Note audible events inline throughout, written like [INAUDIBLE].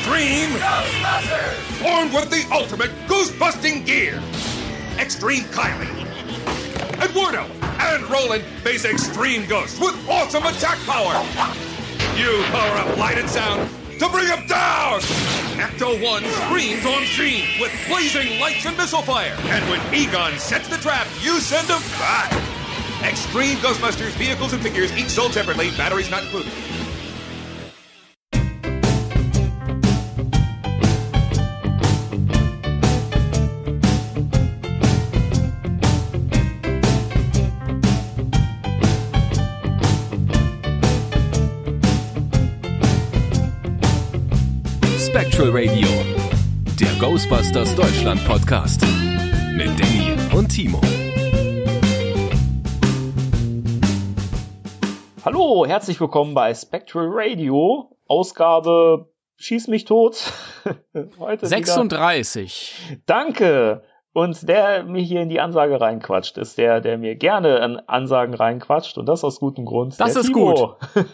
Extreme Ghostbusters! Armed with the ultimate goose-busting gear. Extreme Kylie. Eduardo and Roland face Extreme ghosts with awesome attack power. You power up light and sound to bring him down! Ecto 1 screams on scene with blazing lights and missile fire. And when Egon sets the trap, you send him back. Extreme Ghostbusters vehicles and figures each sold separately, batteries not included. Ghostbusters Deutschland Podcast mit Danny und Timo. Hallo, herzlich willkommen bei Spectral Radio, Ausgabe Schieß mich tot. [LAUGHS] Heute 36. Wieder. Danke. Und der mir hier in die Ansage reinquatscht, ist der, der mir gerne an Ansagen reinquatscht und das aus gutem Grund. Das ist Timo. gut. [LAUGHS]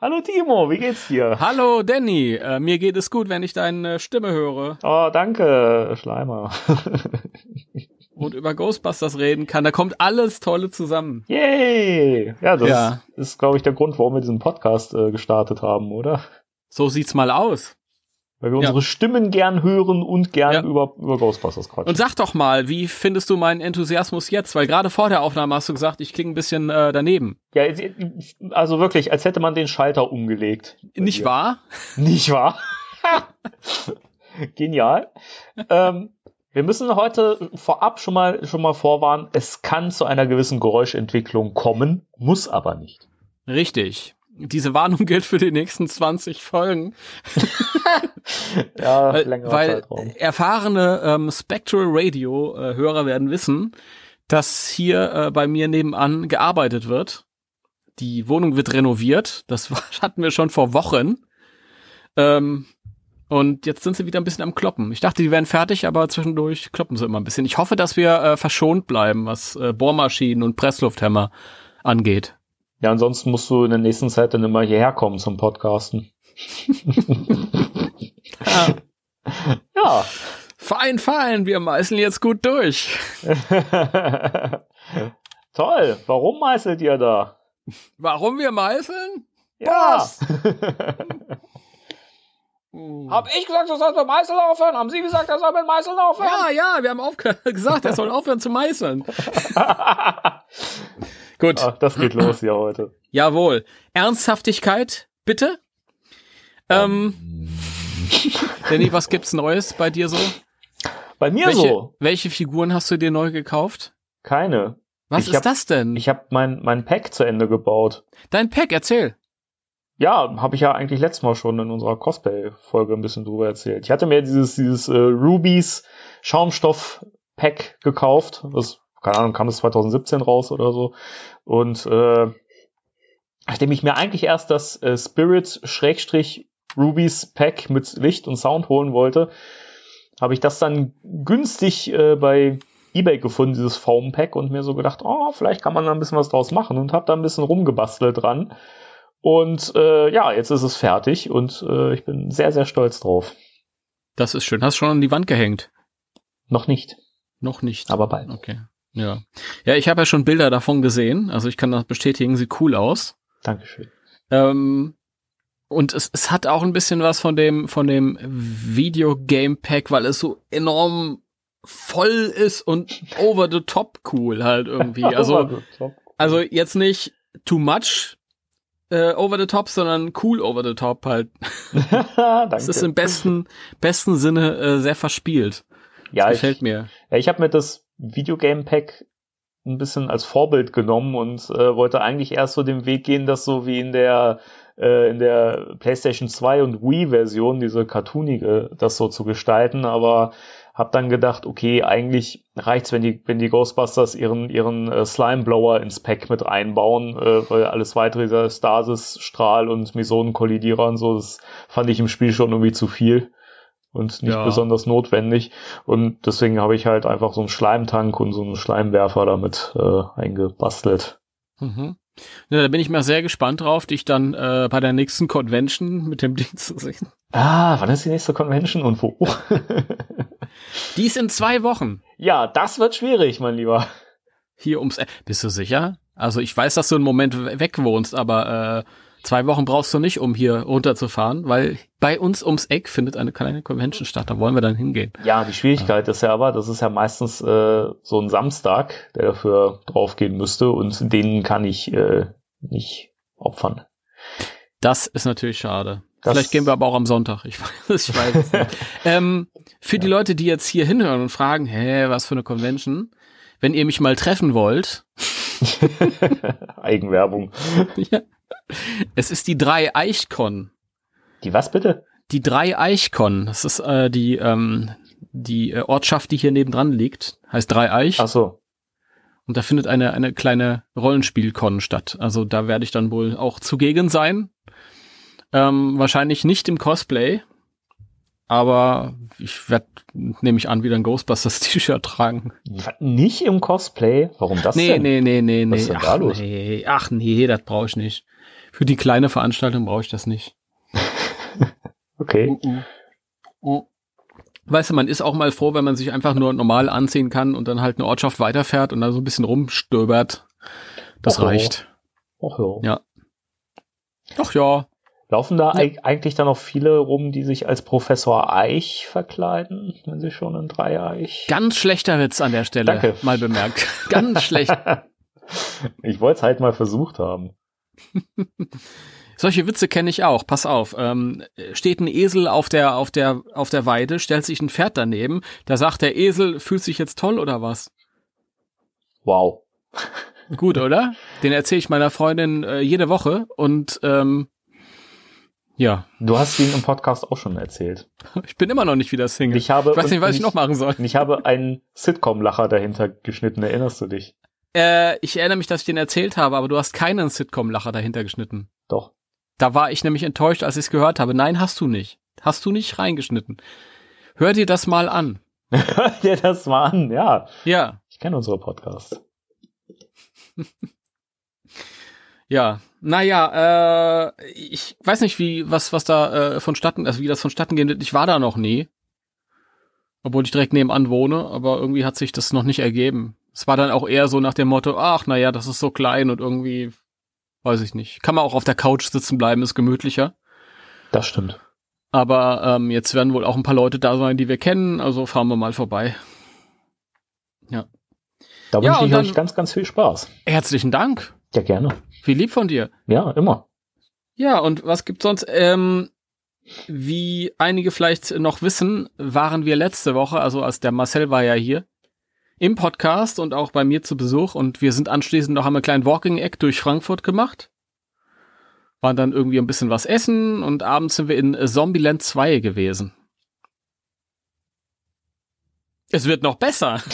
Hallo Timo, wie geht's dir? Hallo Danny, äh, mir geht es gut, wenn ich deine Stimme höre. Oh, danke, Schleimer. [LAUGHS] Und über Ghostbusters reden kann, da kommt alles Tolle zusammen. Yay! Ja, das Ja. ist, glaube ich, der Grund, warum wir diesen Podcast äh, gestartet haben, oder? So sieht's mal aus. Weil wir Ja. unsere Stimmen gern hören und gern Ja. über, über Ghostbusters quatschen. Und sag doch mal, wie findest du meinen Enthusiasmus jetzt? Weil gerade vor der Aufnahme hast du gesagt, ich klinge ein bisschen äh, daneben. Ja, also wirklich, als hätte man den Schalter umgelegt. Nicht dir. wahr? [LAUGHS] Nicht wahr? [LAUGHS] Genial. ähm, wir müssen heute vorab schon mal, schon mal vorwarnen, es kann zu einer gewissen Geräuschentwicklung kommen, muss aber nicht. Richtig. Diese Warnung gilt für die nächsten 20 Folgen. [LAUGHS] Ja, Weil, weil erfahrene ähm, Spectral Radio äh, Hörer werden wissen, dass hier äh, bei mir nebenan gearbeitet wird. Die Wohnung wird renoviert. Das war, [LAUGHS] hatten wir schon vor Wochen. Ähm, und jetzt sind sie wieder ein bisschen am Kloppen. Ich dachte, die wären fertig, aber zwischendurch kloppen sie immer ein bisschen. Ich hoffe, dass wir äh, verschont bleiben, was äh, Bohrmaschinen und Presslufthämmer angeht. Ja, ansonsten musst du in der nächsten Zeit dann immer hierher kommen zum Podcasten. [LAUGHS] ja. Fein, fein, wir meißeln jetzt gut durch. [LAUGHS] Toll. Warum meißelt ihr da? Warum wir meißeln? Ja. Was? [LAUGHS] Hab ich gesagt, du sollst mit Meißeln aufhören? Haben Sie gesagt, er soll mit Meißeln aufhören? Ja, ja, wir haben gesagt, er soll aufhören zu meißeln. Gut, Ach, das geht los hier heute. [CLEARS THROAT] jawohl. Ernsthaftigkeit, bitte. Ähm, [LAUGHS] Danny, was gibt's Neues bei dir so? Bei mir welche, so. welche Figuren hast du dir neu gekauft? Keine. Was Ich ist hab- das denn? Ich habe mein, mein Pack zu Ende gebaut. Dein Pack, erzähl. Ja, habe ich ja eigentlich letztes Mal schon in unserer Cosplay-Folge ein bisschen drüber erzählt. Ich hatte mir dieses, dieses äh, Rubies Schaumstoff-Pack gekauft. Das, keine Ahnung, kam das 2017 raus oder so. Und äh, nachdem ich mir eigentlich erst das äh, Spirit Schrägstrich Rubies Pack mit Licht und Sound holen wollte, habe ich das dann günstig äh, bei eBay gefunden, dieses Foam Pack, und mir so gedacht, oh, vielleicht kann man da ein bisschen was draus machen und habe da ein bisschen rumgebastelt dran. Und äh, ja, jetzt ist es fertig und äh, ich bin sehr, sehr stolz drauf. Das ist schön. Hast schon an die Wand gehängt? Noch nicht, Noch nicht. aber bald. Okay. Ja. Ja, ich habe ja schon Bilder davon gesehen. Also ich kann das bestätigen, sieht cool aus. Dankeschön. Ähm, und es, es hat auch ein bisschen was von dem, von dem Videogame Pack, weil es so enorm voll ist und [LAUGHS] over the top cool halt irgendwie. [LAUGHS] Also, also jetzt nicht too much äh, over the top, sondern cool over the top halt. [LAUGHS] Es ist im besten, besten Sinne äh, sehr verspielt. ja, Das ich, gefällt mir. Ja, ich habe mir das Videogame Pack ein bisschen als Vorbild genommen und äh, wollte eigentlich erst so den Weg gehen, dass so wie in der äh, in der PlayStation 2 und Wii Version diese cartoonige das so zu gestalten, aber habe dann gedacht, okay, eigentlich reicht's, wenn die wenn die Ghostbusters ihren ihren äh, Slime Blower ins Pack mit einbauen, äh, weil alles weitere dieser Stasis Strahl und Mesonen-Kollidierer und so, das fand ich im Spiel schon irgendwie zu viel und nicht Ja. besonders notwendig. Und deswegen habe ich halt einfach so einen Schleimtank und so einen Schleimwerfer damit äh, eingebastelt. Mhm. Ja, da bin ich mal sehr gespannt drauf, dich dann äh, bei der nächsten Convention mit dem [LAUGHS] Ding zu sehen. Ah, wann ist die nächste Convention und wo? [LAUGHS] Die ist in zwei Wochen. ja, das wird schwierig, mein Lieber. Hier ums Eck. Bist du sicher? Also ich weiß, dass du einen Moment we- weg wohnst, aber äh, zwei Wochen brauchst du nicht, um hier runterzufahren, weil bei uns ums Eck findet eine kleine Convention statt. Da wollen wir dann hingehen. Ja, die Schwierigkeit ist ja aber, das ist ja meistens äh, so ein Samstag, der dafür draufgehen müsste und den kann ich äh, nicht opfern. Das ist natürlich schade. Das- Vielleicht gehen wir aber auch am Sonntag. Ich [LAUGHS] weiß, ich weiß es nicht. [LAUGHS] ähm, für die Leute, die jetzt hier hinhören und fragen, hä, was für eine Convention? Wenn ihr mich mal treffen wollt, [LAUGHS] Eigenwerbung. ja, es ist die drei Eichkon. Die was bitte? Die drei Eichkon. Das ist äh, die ähm, die äh, Ortschaft, die hier nebendran liegt, heißt Drei Eich. Ach so. Und da findet eine eine kleine Rollenspielkon statt. Also da werde ich dann wohl auch zugegen sein. Ähm, wahrscheinlich nicht im Cosplay, aber ich werde, nehme ich an, wieder ein Ghostbusters T-Shirt tragen. Nicht im Cosplay? Warum das Nee, denn? nee, nee, nee, Was nee. ist denn Ach, da los? nee. Ach nee, das brauche ich nicht. Für die kleine Veranstaltung brauche ich das nicht. [LAUGHS] Okay. Oh. Weißt du, man ist auch mal froh, wenn man sich einfach nur normal anziehen kann und dann halt eine Ortschaft weiterfährt und da so ein bisschen rumstöbert. Das Oh. reicht. Ach ja. Ja. Ach ja. Laufen da Ja. eig- eigentlich dann noch viele rum, die sich als Professor Eich verkleiden, wenn sie schon in Dreieich? Ganz schlechter Witz an der Stelle. Danke. Mal bemerkt. [LAUGHS] Ganz schlecht. Ich wollte es halt mal versucht haben. [LAUGHS] Solche Witze kenne ich auch. Pass auf. Ähm, steht ein Esel auf der, auf der, auf der Weide, stellt sich ein Pferd daneben. Da sagt der Esel, fühlt sich jetzt toll oder was? Wow. Gut, oder? Den erzähle ich meiner Freundin äh, jede Woche und ähm, ja, Du hast ihn im Podcast auch schon erzählt. ich bin immer noch nicht wieder Single. Ich habe ich weiß nicht, was ich und noch machen soll. Ich habe einen Sitcom-Lacher dahinter geschnitten, erinnerst du dich? Äh, ich erinnere mich, dass ich den erzählt habe, aber du hast keinen Sitcom-Lacher dahinter geschnitten. Doch. Da war ich nämlich enttäuscht, als ich es gehört habe. Nein, hast du nicht. Hast du nicht reingeschnitten. Hör dir das mal an. [LAUGHS] Hör dir das mal an, ja. Ja, Ich kenne unsere Podcasts. [LAUGHS] ja. Naja, äh, ich weiß nicht, wie, was, was da äh, vonstatten, also wie das vonstatten gehen wird. Ich war da noch nie. Obwohl ich direkt nebenan wohne, aber irgendwie hat sich das noch nicht ergeben. Es war dann auch eher so nach dem Motto, ach, naja, das ist so klein und irgendwie, weiß ich nicht. Kann man auch auf der Couch sitzen bleiben, ist gemütlicher. Das stimmt. Aber ähm, jetzt werden wohl auch ein paar Leute da sein, die wir kennen, also fahren wir mal vorbei. Da Ja, wünsche und ich dann- euch ganz, ganz viel Spaß. Herzlichen Dank. Ja, gerne. Wie lieb von dir. Ja, immer. Ja, und was gibt's sonst? Ähm, wie einige vielleicht noch wissen, waren wir letzte Woche, also als der Marcel war ja hier, im Podcast und auch bei mir zu Besuch und wir sind anschließend noch einmal einen kleinen Walking-Eck durch Frankfurt gemacht. Waren dann irgendwie ein bisschen was essen und abends sind wir in Zombieland 2 gewesen. Es wird noch besser. [LAUGHS]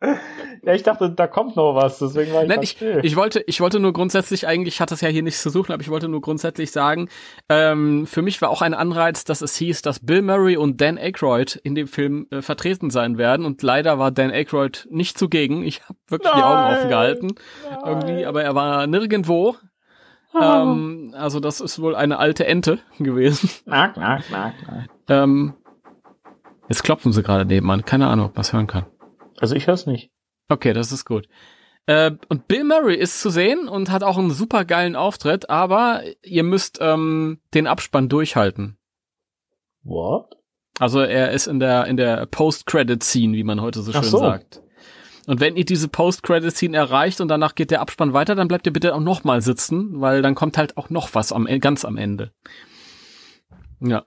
[LAUGHS] Ja, ich dachte, da kommt noch was, deswegen war ich Nein, ich, ich wollte, ich wollte nur grundsätzlich, eigentlich hat das ja hier nichts zu suchen, aber ich wollte nur grundsätzlich sagen, ähm, für mich war auch ein Anreiz, dass es hieß, dass Bill Murray und Dan Aykroyd in dem Film äh, vertreten sein werden und leider war Dan Aykroyd nicht zugegen. Ich habe wirklich die Augen Nein. offen gehalten irgendwie, aber er war nirgendwo. Ähm, also das ist wohl eine alte Ente gewesen. Knack, knack, knack, knack. Ähm, jetzt klopfen sie gerade nebenan. Keine Ahnung, ob man es hören kann. Also ich höre es nicht. Okay, das ist gut. Äh, und Bill Murray ist zu sehen und hat auch einen super geilen Auftritt, aber ihr müsst ähm, den Abspann durchhalten. What? Also er ist in der in der Post-Credit-Scene, wie man heute so Ach schön so. sagt. Und wenn ihr diese Post-Credit-Scene erreicht und danach geht der Abspann weiter, dann bleibt ihr bitte auch noch mal sitzen, weil dann kommt halt auch noch was am ganz am Ende. Ja.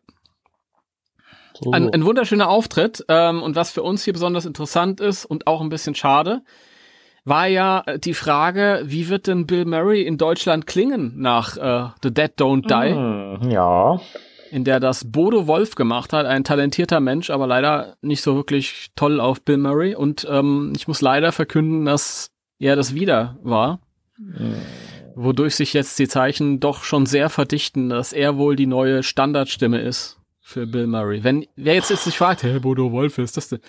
So, Ein, ein wunderschöner Auftritt. Ähm, und was für uns hier besonders interessant ist und auch ein bisschen schade, war ja äh, die Frage, wie wird denn Bill Murray in Deutschland klingen nach äh, The Dead Don't Die, Hm, ja. in der das Bodo Wolf gemacht hat, ein talentierter Mensch, aber leider nicht so wirklich toll auf Bill Murray. Und ähm, ich muss leider verkünden, dass er das wieder war. Wodurch sich jetzt die Zeichen doch schon sehr verdichten, dass er wohl die neue Standardstimme ist für Bill Murray. Wenn wer jetzt, jetzt sich fragt, hey, Bodo Wolf, wer ist das denn?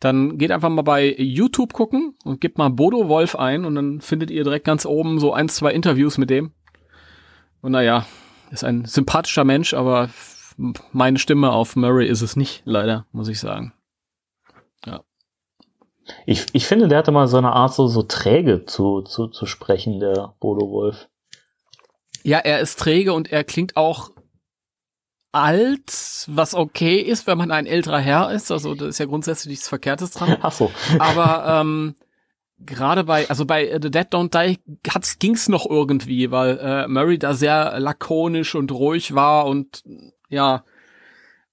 dann geht einfach mal bei YouTube gucken und gebt mal Bodo Wolf ein und dann findet ihr direkt ganz oben so ein, zwei Interviews mit dem. Und naja, ist ein sympathischer Mensch, aber meine Stimme auf Murray ist es nicht, leider, muss ich sagen. Ja. Ich, ich finde, der hatte mal so eine Art, so, so träge zu, zu, zu sprechen, der Bodo Wolf. Ja, er ist träge und er klingt auch alt, was okay ist, wenn man ein älterer Herr ist. Also da ist ja grundsätzlich nichts Verkehrtes dran. Ach so. Aber [LAUGHS] ähm, gerade bei, also bei The Dead Don't Die hat's, ging's noch irgendwie, weil äh, Murray da sehr lakonisch und ruhig war und ja,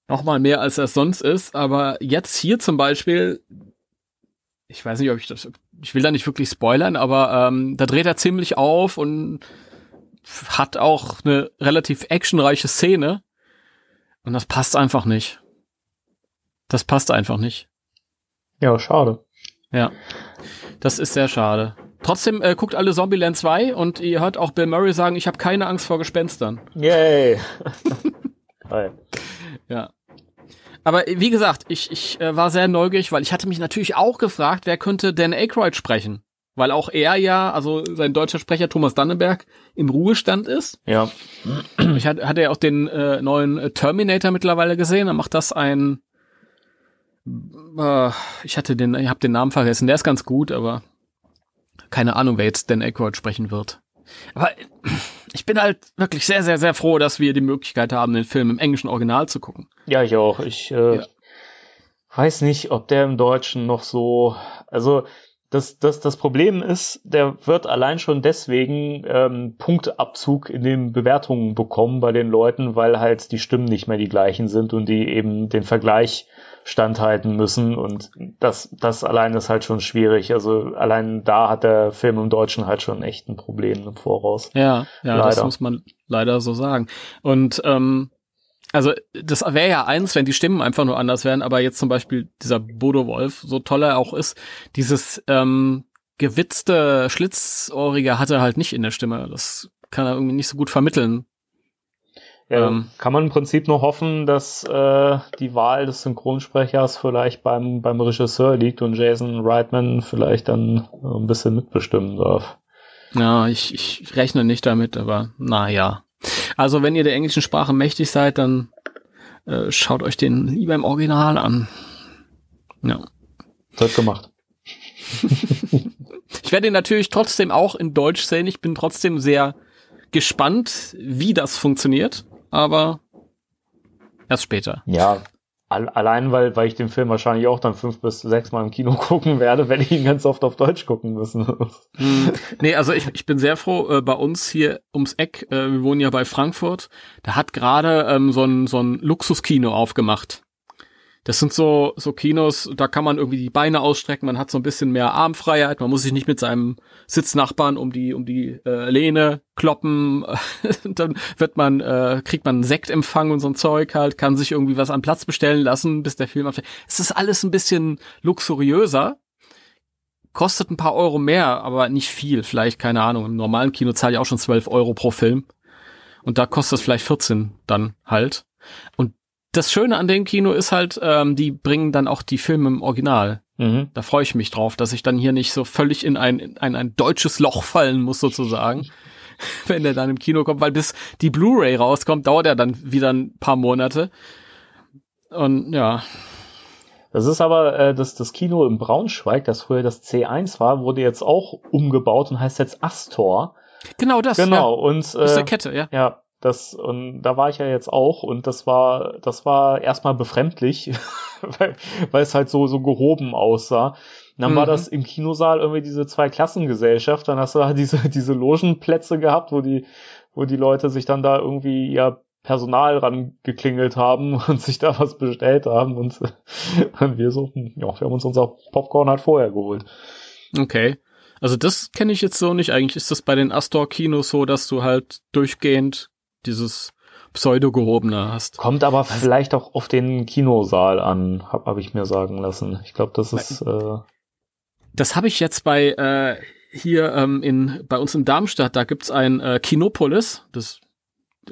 nochmal mehr als er sonst ist. Aber jetzt hier zum Beispiel, ich weiß nicht, ob ich das, ich will da nicht wirklich spoilern, aber ähm, da dreht er ziemlich auf und hat auch eine relativ actionreiche Szene. Und das passt einfach nicht. Das passt einfach nicht. Ja, schade. Ja. Das ist sehr schade. Trotzdem äh, guckt alle Zombieland 2 und ihr hört auch Bill Murray sagen, ich habe keine Angst vor Gespenstern. Yay. [LAUGHS] Ja. Aber wie gesagt, ich, ich äh, war sehr neugierig, weil ich hatte mich natürlich auch gefragt, wer könnte Dan Aykroyd sprechen? Weil auch er ja, also sein deutscher Sprecher Thomas Dannenberg, im Ruhestand ist. Ja. Ich hatte, hatte ja auch den äh, neuen Terminator mittlerweile gesehen. Da macht das ein äh, ich hatte den, ich habe den Namen vergessen. Der ist ganz gut, aber keine Ahnung, wer jetzt Dan Aykroyd sprechen wird. Aber ich bin halt wirklich sehr, sehr, sehr froh, dass wir die Möglichkeit haben, den Film im englischen Original zu gucken. Ja, ich auch. Ich äh, Ja. weiß nicht, ob der im Deutschen noch so, also das, das, das Problem ist, der wird allein schon deswegen ähm, Punktabzug in den Bewertungen bekommen bei den Leuten, weil halt die Stimmen nicht mehr die gleichen sind und die eben den Vergleich standhalten müssen und das, das allein ist halt schon schwierig. Also allein da hat der Film im Deutschen halt schon echt ein Problem im Voraus. Ja, ja, das muss man leider so sagen. Und ähm, also das wäre ja eins, wenn die Stimmen einfach nur anders wären, aber jetzt zum Beispiel dieser Bodo Wolf, so toll er auch ist, dieses ähm, gewitzte, schlitzohrige hat er halt nicht in der Stimme. Das kann er irgendwie nicht so gut vermitteln. Ja, Ähm. kann man im Prinzip nur hoffen, dass äh, die Wahl des Synchronsprechers vielleicht beim, beim Regisseur liegt und Jason Reitman vielleicht dann äh, ein bisschen mitbestimmen darf. Ja, ich, ich rechne nicht damit, aber naja. Also wenn ihr der englischen Sprache mächtig seid, dann äh, schaut euch den lieber im Original an. Ja. Wird gemacht. [LAUGHS] Ich werde ihn natürlich trotzdem auch in Deutsch sehen. Ich bin trotzdem sehr gespannt, wie das funktioniert, aber erst später. Ja, allein weil, weil ich den Film wahrscheinlich auch dann fünf bis sechs Mal im Kino [LAUGHS] gucken werde, werde ich ihn ganz oft auf Deutsch gucken müssen. Hm, nee, also ich, ich bin sehr froh, äh, bei uns hier ums Eck, äh, wir wohnen ja bei Frankfurt, da hat gerade ähm, so ein, so ein Luxuskino aufgemacht. Das sind so, so Kinos, da kann man irgendwie die Beine ausstrecken, man hat so ein bisschen mehr Armfreiheit, man muss sich nicht mit seinem Sitznachbarn um die, um die äh, Lehne kloppen, [LAUGHS] dann wird man, äh, kriegt man einen Sektempfang und so ein Zeug halt, kann sich irgendwie was am Platz bestellen lassen, bis der Film anfängt. Es ist alles ein bisschen luxuriöser, kostet ein paar Euro mehr, aber nicht viel, vielleicht, keine Ahnung, im normalen Kino zahle ich auch schon 12 Euro pro Film und da kostet es vielleicht 14 dann halt. Und das Schöne an dem Kino ist halt, ähm, die bringen dann auch die Filme im Original. mhm. Da freue ich mich drauf, dass ich dann hier nicht so völlig in ein, in ein, ein deutsches Loch fallen muss, sozusagen, [LAUGHS] wenn der dann im Kino kommt, weil bis die Blu-ray rauskommt, dauert er dann wieder ein paar Monate. Und ja, Das ist aber äh, das, das Kino in Braunschweig, das früher das C1 war, wurde jetzt auch umgebaut und heißt jetzt Astor. genau das. Genau, Ja, und das ist äh, der Kette, ja. Ja, das und da war ich ja jetzt auch und das war das war erstmal befremdlich, [LAUGHS] weil, weil es halt so so gehoben aussah. Und dann war Mhm. das im Kinosaal irgendwie diese zwei Klassengesellschaft, dann hast du halt diese [LAUGHS] diese Logenplätze gehabt, wo die wo die Leute sich dann da irgendwie ihr Personal rangeklingelt haben [LAUGHS] und sich da was bestellt haben und, und wir so, hm, ja, wir haben uns unser Popcorn halt vorher geholt. Okay. Also das kenne ich jetzt so nicht. Eigentlich ist das bei den Astor-Kinos so, dass du halt durchgehend dieses Pseudo-gehobene hast. Kommt aber vielleicht auch auf den Kinosaal an, habe hab ich mir sagen lassen. Ich glaube, das ist äh, Das habe ich jetzt bei äh, hier ähm, in bei uns in Darmstadt, da gibt's ein äh, Kinopolis, das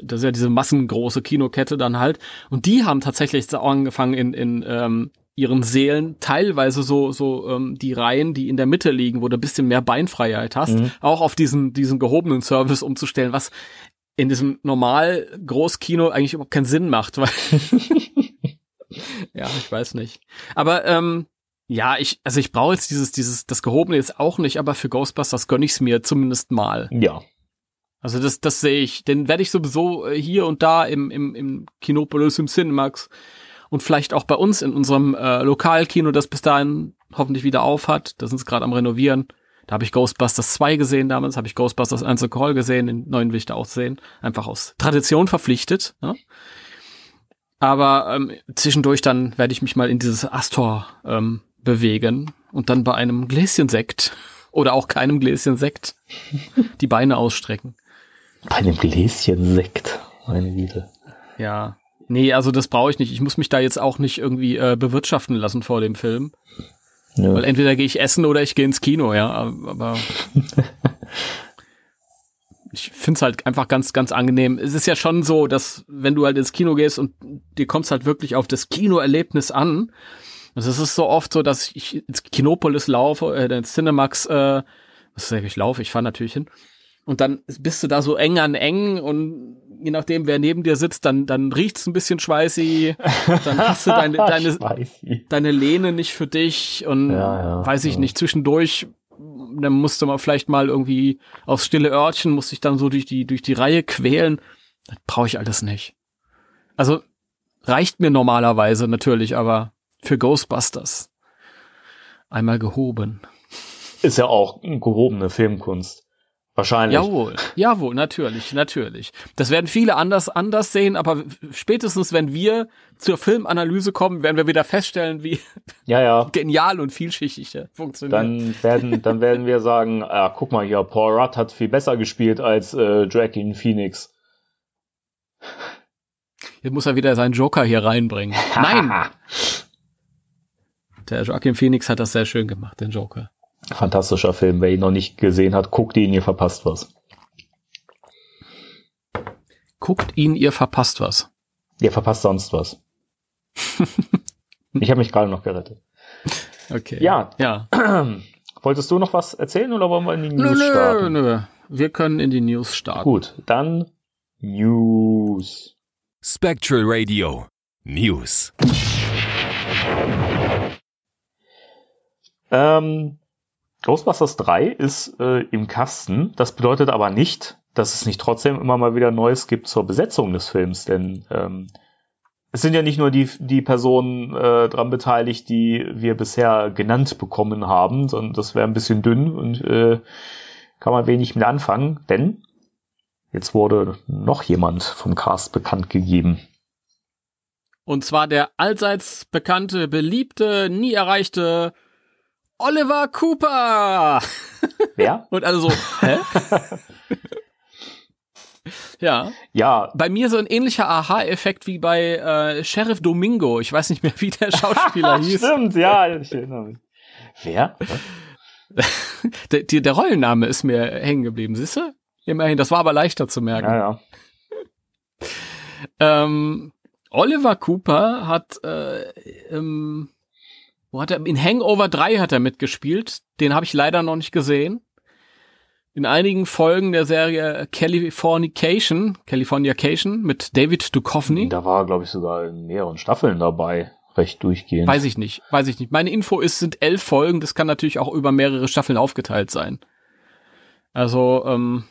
das ist ja diese massengroße Kinokette dann halt und die haben tatsächlich so angefangen in in ähm, ihren Seelen teilweise so so ähm, die Reihen, die in der Mitte liegen, wo du ein bisschen mehr Beinfreiheit hast, mhm. auch auf diesen diesen gehobenen Service umzustellen, was in diesem normal Großkino eigentlich überhaupt keinen Sinn macht, weil [LAUGHS] ja, ich weiß nicht. Aber ähm, ja, ich also ich brauche jetzt dieses dieses das gehobene jetzt auch nicht, aber für Ghostbusters gönn ich's mir zumindest mal. Ja. Also das das sehe ich, den werde ich sowieso äh, hier und da im im im Kinopolis im Cinemax und vielleicht auch bei uns in unserem äh, Lokalkino, das bis dahin hoffentlich wieder auf hat. Da sind sie gerade am Renovieren. Da habe ich Ghostbusters 2 gesehen damals, habe ich Ghostbusters 1 Call gesehen, in neuen Wichter auch sehen. Einfach aus Tradition verpflichtet. Ja? Aber ähm, zwischendurch dann werde ich mich mal in dieses Astor ähm, bewegen und dann bei einem Gläschen Sekt [LAUGHS] oder auch keinem Gläschen Sekt [LAUGHS] die Beine ausstrecken. Bei einem Gläschen Sekt, meine Güte. Ja, Nee, also das brauche ich nicht. Ich muss mich da jetzt auch nicht irgendwie äh, bewirtschaften lassen vor dem Film. Ja. Weil entweder gehe ich essen oder ich gehe ins Kino, ja. Aber [LAUGHS] ich finde es halt einfach ganz, ganz angenehm. Es ist ja schon so, dass wenn du halt ins Kino gehst und dir kommst halt wirklich auf das Kinoerlebnis an. Also es ist so oft so, dass ich ins Kinopolis laufe, äh, ins Cinemax, äh, was sag ich, laufe, ich fahre natürlich hin. Und dann bist du da so eng an eng und je nachdem, wer neben dir sitzt, dann, dann riecht's ein bisschen schweißig, dann hast du deine, [LAUGHS] deine, deine Lehne nicht für dich und ja, ja, weiß ich ja. nicht, zwischendurch, dann musste man vielleicht mal irgendwie aufs stille Örtchen, musste ich dann so durch die, durch die Reihe quälen. Das brauche ich alles nicht. Also reicht mir normalerweise natürlich, aber für Ghostbusters einmal gehoben. Ist ja auch gehobene Filmkunst. Wahrscheinlich. Jawohl, jawohl, natürlich, natürlich. Das werden viele anders, anders sehen, aber spätestens wenn wir zur Filmanalyse kommen, werden wir wieder feststellen, wie [LAUGHS] ja, ja. genial und vielschichtig der funktioniert. Dann werden, dann werden wir sagen, ah, guck mal hier, Paul Rudd hat viel besser gespielt als äh, Joaquin Phoenix. Jetzt muss er wieder seinen Joker hier reinbringen. Nein! [LAUGHS] Der Joaquin Phoenix hat das sehr schön gemacht, den Joker. Fantastischer Film. Wer ihn noch nicht gesehen hat, guckt ihn, ihr verpasst was. Guckt ihn, ihr verpasst was. Ihr verpasst sonst was. [LAUGHS] ich habe mich gerade noch gerettet. Okay. Ja. Ja. [CLEARS THROAT] Wolltest du noch was erzählen oder wollen wir in die News nö, starten? Nö, nö. Wir können in die News starten. Gut, dann News. Spectral Radio News. Ähm, Ghostbusters 3 ist äh, im Kasten. Das bedeutet aber nicht, dass es nicht trotzdem immer mal wieder Neues gibt zur Besetzung des Films, denn ähm, es sind ja nicht nur die, die Personen äh, dran beteiligt, die wir bisher genannt bekommen haben, sondern das wäre ein bisschen dünn und äh, kann man wenig mit anfangen, denn jetzt wurde noch jemand vom Cast bekannt gegeben. Und zwar der allseits bekannte, beliebte, nie erreichte Oliver Cooper. Wer? [LAUGHS] Und alle so, hä? [LAUGHS] ja. Ja. Bei mir so ein ähnlicher Aha-Effekt wie bei äh, Sheriff Domingo. Ich weiß nicht mehr, wie der [LAUGHS] Schauspieler hieß. Stimmt, ja, ich erinnere mich. Wer? der, der, der Rollenname ist mir hängen geblieben, siehst du? Immerhin, das war aber leichter zu merken. Ja, ja. ähm, Oliver Cooper hat äh, ähm, wo hat er? In Hangover 3 hat er mitgespielt. Den habe ich leider noch nicht gesehen. In einigen Folgen der Serie Californication, Californication mit David Duchovny. Da war, glaube ich, sogar in mehreren Staffeln dabei. Recht durchgehend. Weiß ich nicht, weiß ich nicht. Meine Info ist, sind elf Folgen. Das kann natürlich auch über mehrere Staffeln aufgeteilt sein. Also, ähm,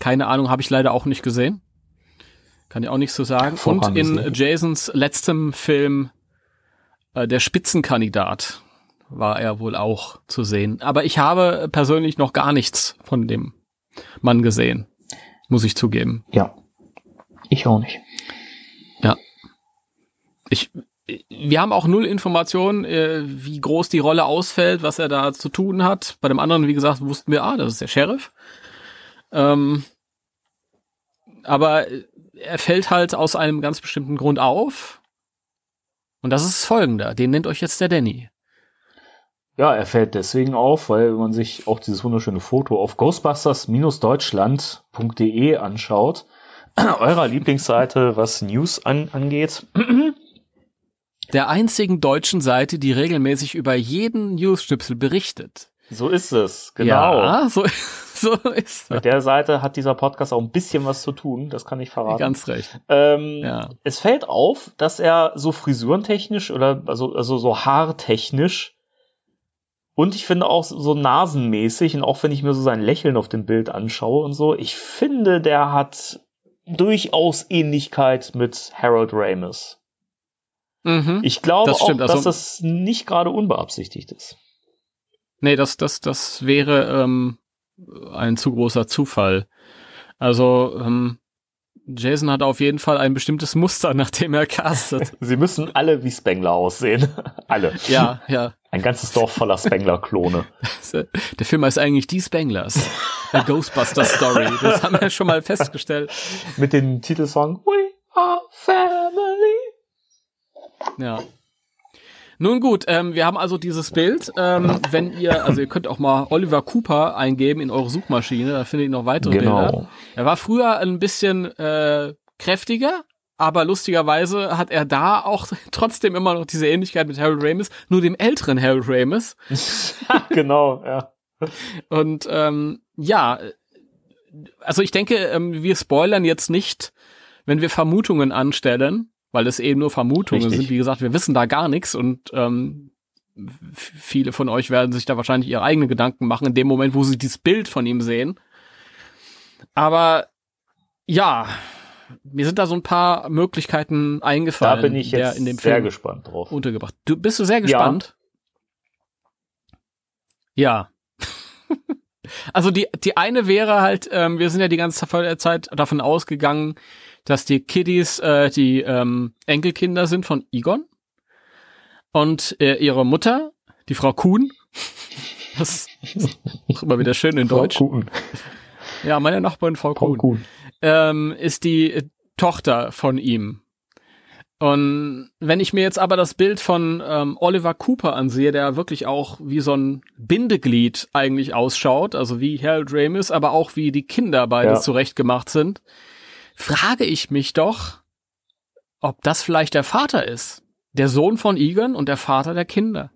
keine Ahnung, habe ich leider auch nicht gesehen. Kann ich auch nichts zu sagen. Und in Jasons letztem Film der Spitzenkandidat war er wohl auch zu sehen. Aber ich habe persönlich noch gar nichts von dem Mann gesehen, muss ich zugeben. Ja, ich auch nicht. Ja. Ich, wir haben auch null Informationen, äh, wie groß die Rolle ausfällt, was er da zu tun hat. Bei dem anderen, wie gesagt, wussten wir, ah, das ist der Sheriff. Ähm, aber er fällt halt aus einem ganz bestimmten Grund auf und das ist folgender, den nennt euch jetzt der Danny. Ja, er fällt deswegen auf, weil man sich auch dieses wunderschöne Foto auf ghostbusters-deutschland.de anschaut, [CLEARS THROAT] eurer Lieblingsseite, was News an, angeht, der einzigen deutschen Seite, die regelmäßig über jeden News-Schnipsel berichtet. So ist es, genau. Ja, so, [LAUGHS] so ist Mit der Seite hat dieser Podcast auch ein bisschen was zu tun, das kann ich verraten. Ganz recht. Ähm, Ja. Es fällt auf, dass er so frisurentechnisch oder also, also so haartechnisch und ich finde auch so nasenmäßig und auch wenn ich mir so sein Lächeln auf dem Bild anschaue und so, ich finde, der hat durchaus Ähnlichkeit mit Harold Ramis. Mhm. Ich glaube Das stimmt, auch, dass also- das nicht gerade unbeabsichtigt ist. Nee, das, das, das wäre ähm, ein zu großer Zufall. Also, ähm, Jason hat auf jeden Fall ein bestimmtes Muster, [LAUGHS] nach dem er castet. [LAUGHS] Sie müssen alle wie Spengler aussehen. [LAUGHS] alle. ja, ja. Ein ganzes Dorf voller Spengler-Klone. Der Film heißt eigentlich Die Spanglers. A Ghostbuster Story. Das haben wir schon mal festgestellt. Mit dem Titelsong We Are Family. Ja. Nun gut, ähm, wir haben also dieses Bild. Ähm, wenn ihr, also ihr könnt auch mal Oliver Cooper eingeben in eure Suchmaschine, da findet ihr noch weitere Bilder. Genau. Er war früher ein bisschen äh, kräftiger, aber lustigerweise hat er da auch [LAUGHS] trotzdem immer noch diese Ähnlichkeit mit Harold Ramis, nur dem älteren Harold Ramis. [LAUGHS] genau, ja. Und ähm, ja, also ich denke, ähm, wir spoilern jetzt nicht, wenn wir Vermutungen anstellen, weil es eben nur Vermutungen Richtig. sind. Wie gesagt, wir wissen da gar nichts und ähm, viele von euch werden sich da wahrscheinlich ihre eigenen Gedanken machen in dem Moment, wo sie dieses Bild von ihm sehen. Aber ja, mir sind da so ein paar Möglichkeiten Da eingefallen, bin ich jetzt in dem sehr Film gespannt drauf. untergebracht. Du bist du sehr gespannt? Ja. [LAUGHS] also die die eine wäre halt, ähm, wir sind ja die ganze Zeit davon ausgegangen, dass die Kiddies äh, die ähm, Enkelkinder sind von Egon und äh, ihre Mutter, die Frau Kuhn. [LAUGHS] Das ist auch immer wieder schön in Deutsch. Frau Kuhn. Ja, meine Nachbarin Frau Frau Kuhn Kuhn. ähm, ist die äh, Tochter von ihm. Und wenn ich mir jetzt aber das Bild von ähm, Oliver Cooper ansehe, der wirklich auch wie so ein Bindeglied eigentlich ausschaut, also wie Harold Ramis, aber auch wie die Kinder beide Ja. zurechtgemacht sind, frage ich mich doch, ob das vielleicht der Vater ist. Der Sohn von Egon und der Vater der Kinder.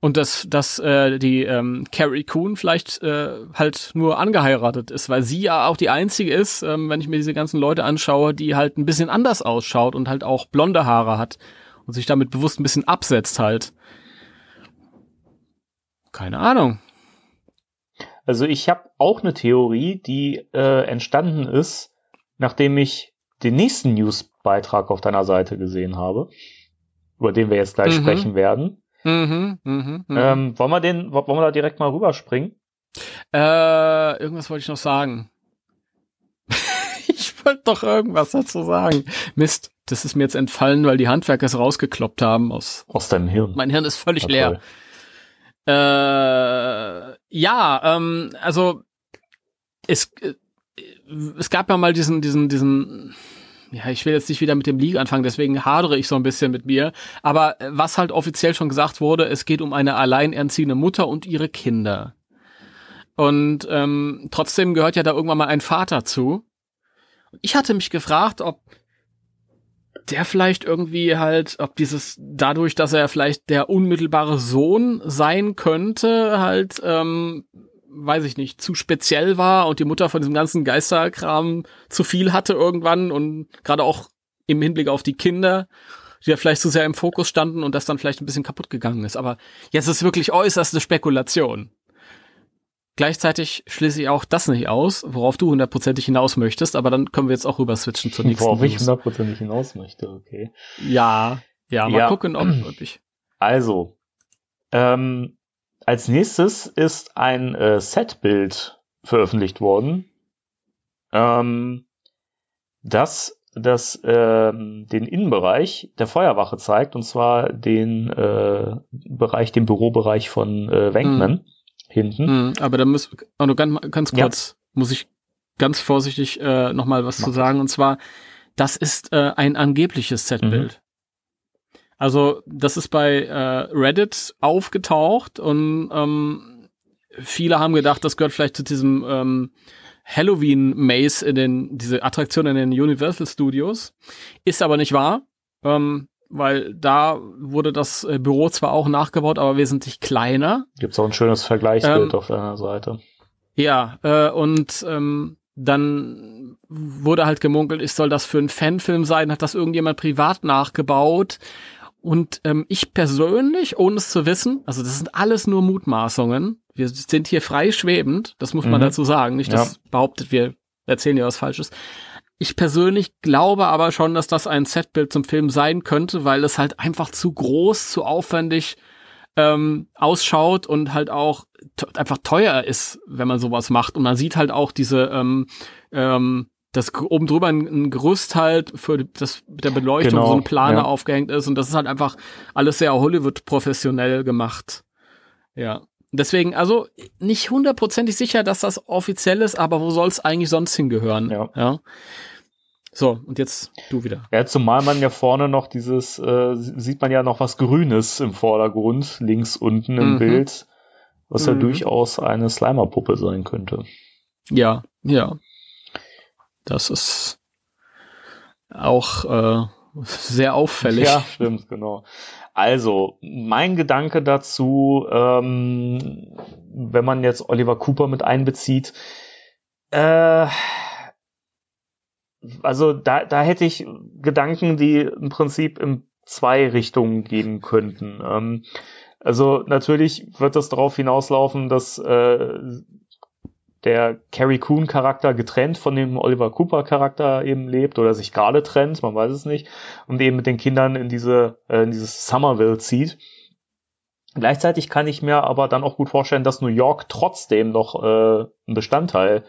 Und dass, dass äh, die ähm, Carrie Coon vielleicht äh, halt nur angeheiratet ist, weil sie ja auch die einzige ist, ähm, wenn ich mir diese ganzen Leute anschaue, die halt ein bisschen anders ausschaut und halt auch blonde Haare hat und sich damit bewusst ein bisschen absetzt halt. Keine Ahnung. Also ich habe auch eine Theorie, die äh, entstanden ist, nachdem ich den nächsten Newsbeitrag auf deiner Seite gesehen habe, über den wir jetzt gleich Mhm. sprechen werden. Mhm, mhm, mhm. Ähm, wollen wir den, wollen wir da direkt mal rüberspringen? Äh, irgendwas wollte ich noch sagen. [LAUGHS] ich wollte doch irgendwas dazu sagen. Mist, das ist mir jetzt entfallen, weil die Handwerker es rausgekloppt haben aus. Aus deinem Hirn. Mein Hirn ist völlig Ja, leer. Äh, ja, ähm, also es, äh, es gab ja mal diesen, diesen, diesen, ja, ich will jetzt nicht wieder mit dem League anfangen, deswegen hadere ich so ein bisschen mit mir. Aber was halt offiziell schon gesagt wurde, es geht um eine alleinerziehende Mutter und ihre Kinder. Und ähm, trotzdem gehört ja da irgendwann mal ein Vater zu. Ich hatte mich gefragt, ob der vielleicht irgendwie halt, ob dieses, dadurch, dass er vielleicht der unmittelbare Sohn sein könnte, halt, ähm, weiß ich nicht, zu speziell war und die Mutter von diesem ganzen Geisterkram zu viel hatte irgendwann und gerade auch im Hinblick auf die Kinder, die ja vielleicht zu sehr im Fokus standen und das dann vielleicht ein bisschen kaputt gegangen ist. Aber jetzt ist wirklich äußerste Spekulation. Gleichzeitig schließe ich auch das nicht aus, worauf du hundertprozentig hinaus möchtest, aber dann können wir jetzt auch rüber switchen zur nächsten Worauf ich hundertprozentig hinaus möchte, okay. Ja, ja, mal Ja. gucken, ob wirklich. Also, ähm, als nächstes ist ein äh, Setbild veröffentlicht worden, ähm, das das ähm, den Innenbereich der Feuerwache zeigt, und zwar den äh, Bereich, den Bürobereich von äh, Wenkman hinten. Hm, aber da muss, also ganz, ganz Ja. kurz, muss ich ganz vorsichtig äh, nochmal was Mach zu sagen. Und zwar, das ist äh, ein angebliches Setbild. Also, das ist bei äh, Reddit aufgetaucht und ähm, viele haben gedacht, das gehört vielleicht zu diesem ähm, Halloween Maze in den, diese Attraktion in den Universal Studios. Ist aber nicht wahr. Ähm, weil da wurde das äh, Büro zwar auch nachgebaut, aber wesentlich kleiner. Gibt's auch ein schönes Vergleichsbild ähm, auf deiner Seite. Ja, äh, und ähm, dann wurde halt gemunkelt, ich soll das für einen Fanfilm sein, hat das irgendjemand privat nachgebaut. Und ähm, ich persönlich, ohne es zu wissen, also das sind alles nur Mutmaßungen. Wir sind hier frei schwebend, das muss man mhm. dazu sagen. Nicht, dass ja. behauptet, wir erzählen ja was Falsches. Ich persönlich glaube aber schon, dass das ein Setbild zum Film sein könnte, weil es halt einfach zu groß, zu aufwendig ähm, ausschaut und halt auch einfach teuer ist, wenn man sowas macht. Und man sieht halt auch diese, ähm, ähm, dass oben drüber ein, ein Gerüst halt für das mit der Beleuchtung genau, so ein Planer ja. aufgehängt ist und das ist halt einfach alles sehr Hollywood professionell gemacht. Ja. Deswegen, also nicht hundertprozentig sicher, dass das offiziell ist, aber wo soll es eigentlich sonst hingehören? Ja. ja. So, und jetzt du wieder. Ja, zumal man ja vorne noch dieses, äh, sieht man ja noch was Grünes im Vordergrund, links unten im mhm. Bild, was mhm. ja durchaus eine Slimer-Puppe sein könnte. Ja, ja. Das ist auch äh, sehr auffällig. Ja, stimmt, genau. Also, mein Gedanke dazu, ähm, wenn man jetzt Oliver Cooper mit einbezieht, äh, also da, da hätte ich Gedanken, die im Prinzip in zwei Richtungen gehen könnten. Ähm, also natürlich wird es darauf hinauslaufen, dass äh, der Carrie Coon Charakter getrennt von dem Oliver Cooper Charakter eben lebt oder sich gerade trennt, man weiß es nicht, und eben mit den Kindern in diese äh, in dieses Somerville zieht. Gleichzeitig kann ich mir aber dann auch gut vorstellen, dass New York trotzdem noch äh, ein Bestandteil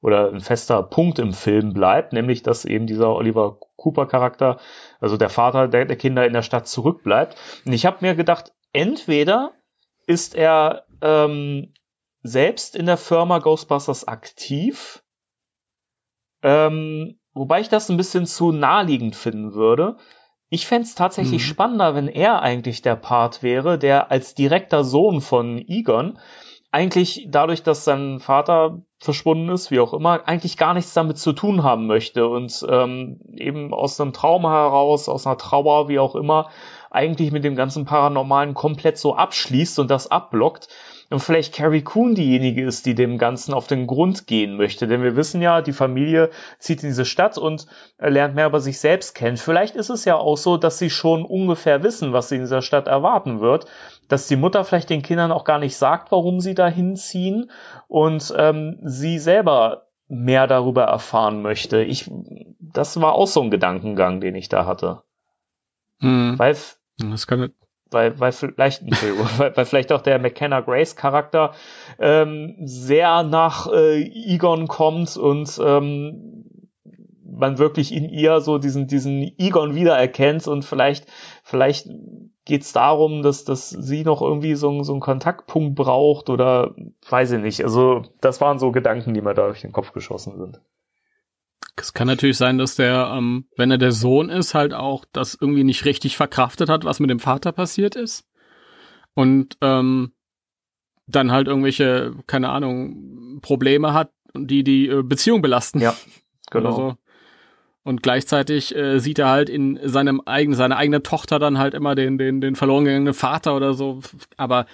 oder ein fester Punkt im Film bleibt, nämlich dass eben dieser Oliver Cooper Charakter, also der Vater der, der Kinder in der Stadt zurückbleibt. Und ich habe mir gedacht, entweder ist er ähm, selbst in der Firma Ghostbusters aktiv. Ähm, wobei ich das ein bisschen zu naheliegend finden würde. Ich fände es tatsächlich mhm. spannender, wenn er eigentlich der Part wäre, der als direkter Sohn von Egon eigentlich dadurch, dass sein Vater verschwunden ist, wie auch immer, eigentlich gar nichts damit zu tun haben möchte und ähm, eben aus einem Trauma heraus, aus einer Trauer, wie auch immer, eigentlich mit dem ganzen Paranormalen komplett so abschließt und das abblockt und vielleicht Carrie Coon diejenige ist, die dem Ganzen auf den Grund gehen möchte. Denn wir wissen ja, die Familie zieht in diese Stadt und lernt mehr über sich selbst kennen. Vielleicht ist es ja auch so, dass sie schon ungefähr wissen, was sie in dieser Stadt erwarten wird. Dass die Mutter vielleicht den Kindern auch gar nicht sagt, warum sie da hinziehen und ähm, sie selber mehr darüber erfahren möchte. Ich, das war auch so ein Gedankengang, den ich da hatte. Hm. Weil das kann, weil, weil vielleicht, [LAUGHS] weil, weil vielleicht auch der McKenna Grace Charakter ähm, sehr nach äh, Egon kommt und ähm, man wirklich in ihr so diesen diesen Egon wiedererkennt und vielleicht vielleicht geht's darum, dass dass sie noch irgendwie so, so einen Kontaktpunkt braucht oder weiß ich nicht. Also das waren so Gedanken, die mir da durch den Kopf geschossen sind. Es kann natürlich sein, dass der, ähm, wenn er der Sohn ist, halt auch das irgendwie nicht richtig verkraftet hat, was mit dem Vater passiert ist. Und ähm, dann halt irgendwelche, keine Ahnung, Probleme hat, die die äh, Beziehung belasten. Ja, genau. So. Und gleichzeitig äh, sieht er halt in seinem eigenen, seine eigene Tochter dann halt immer den, den, den verloren gegangenen Vater oder so. Aber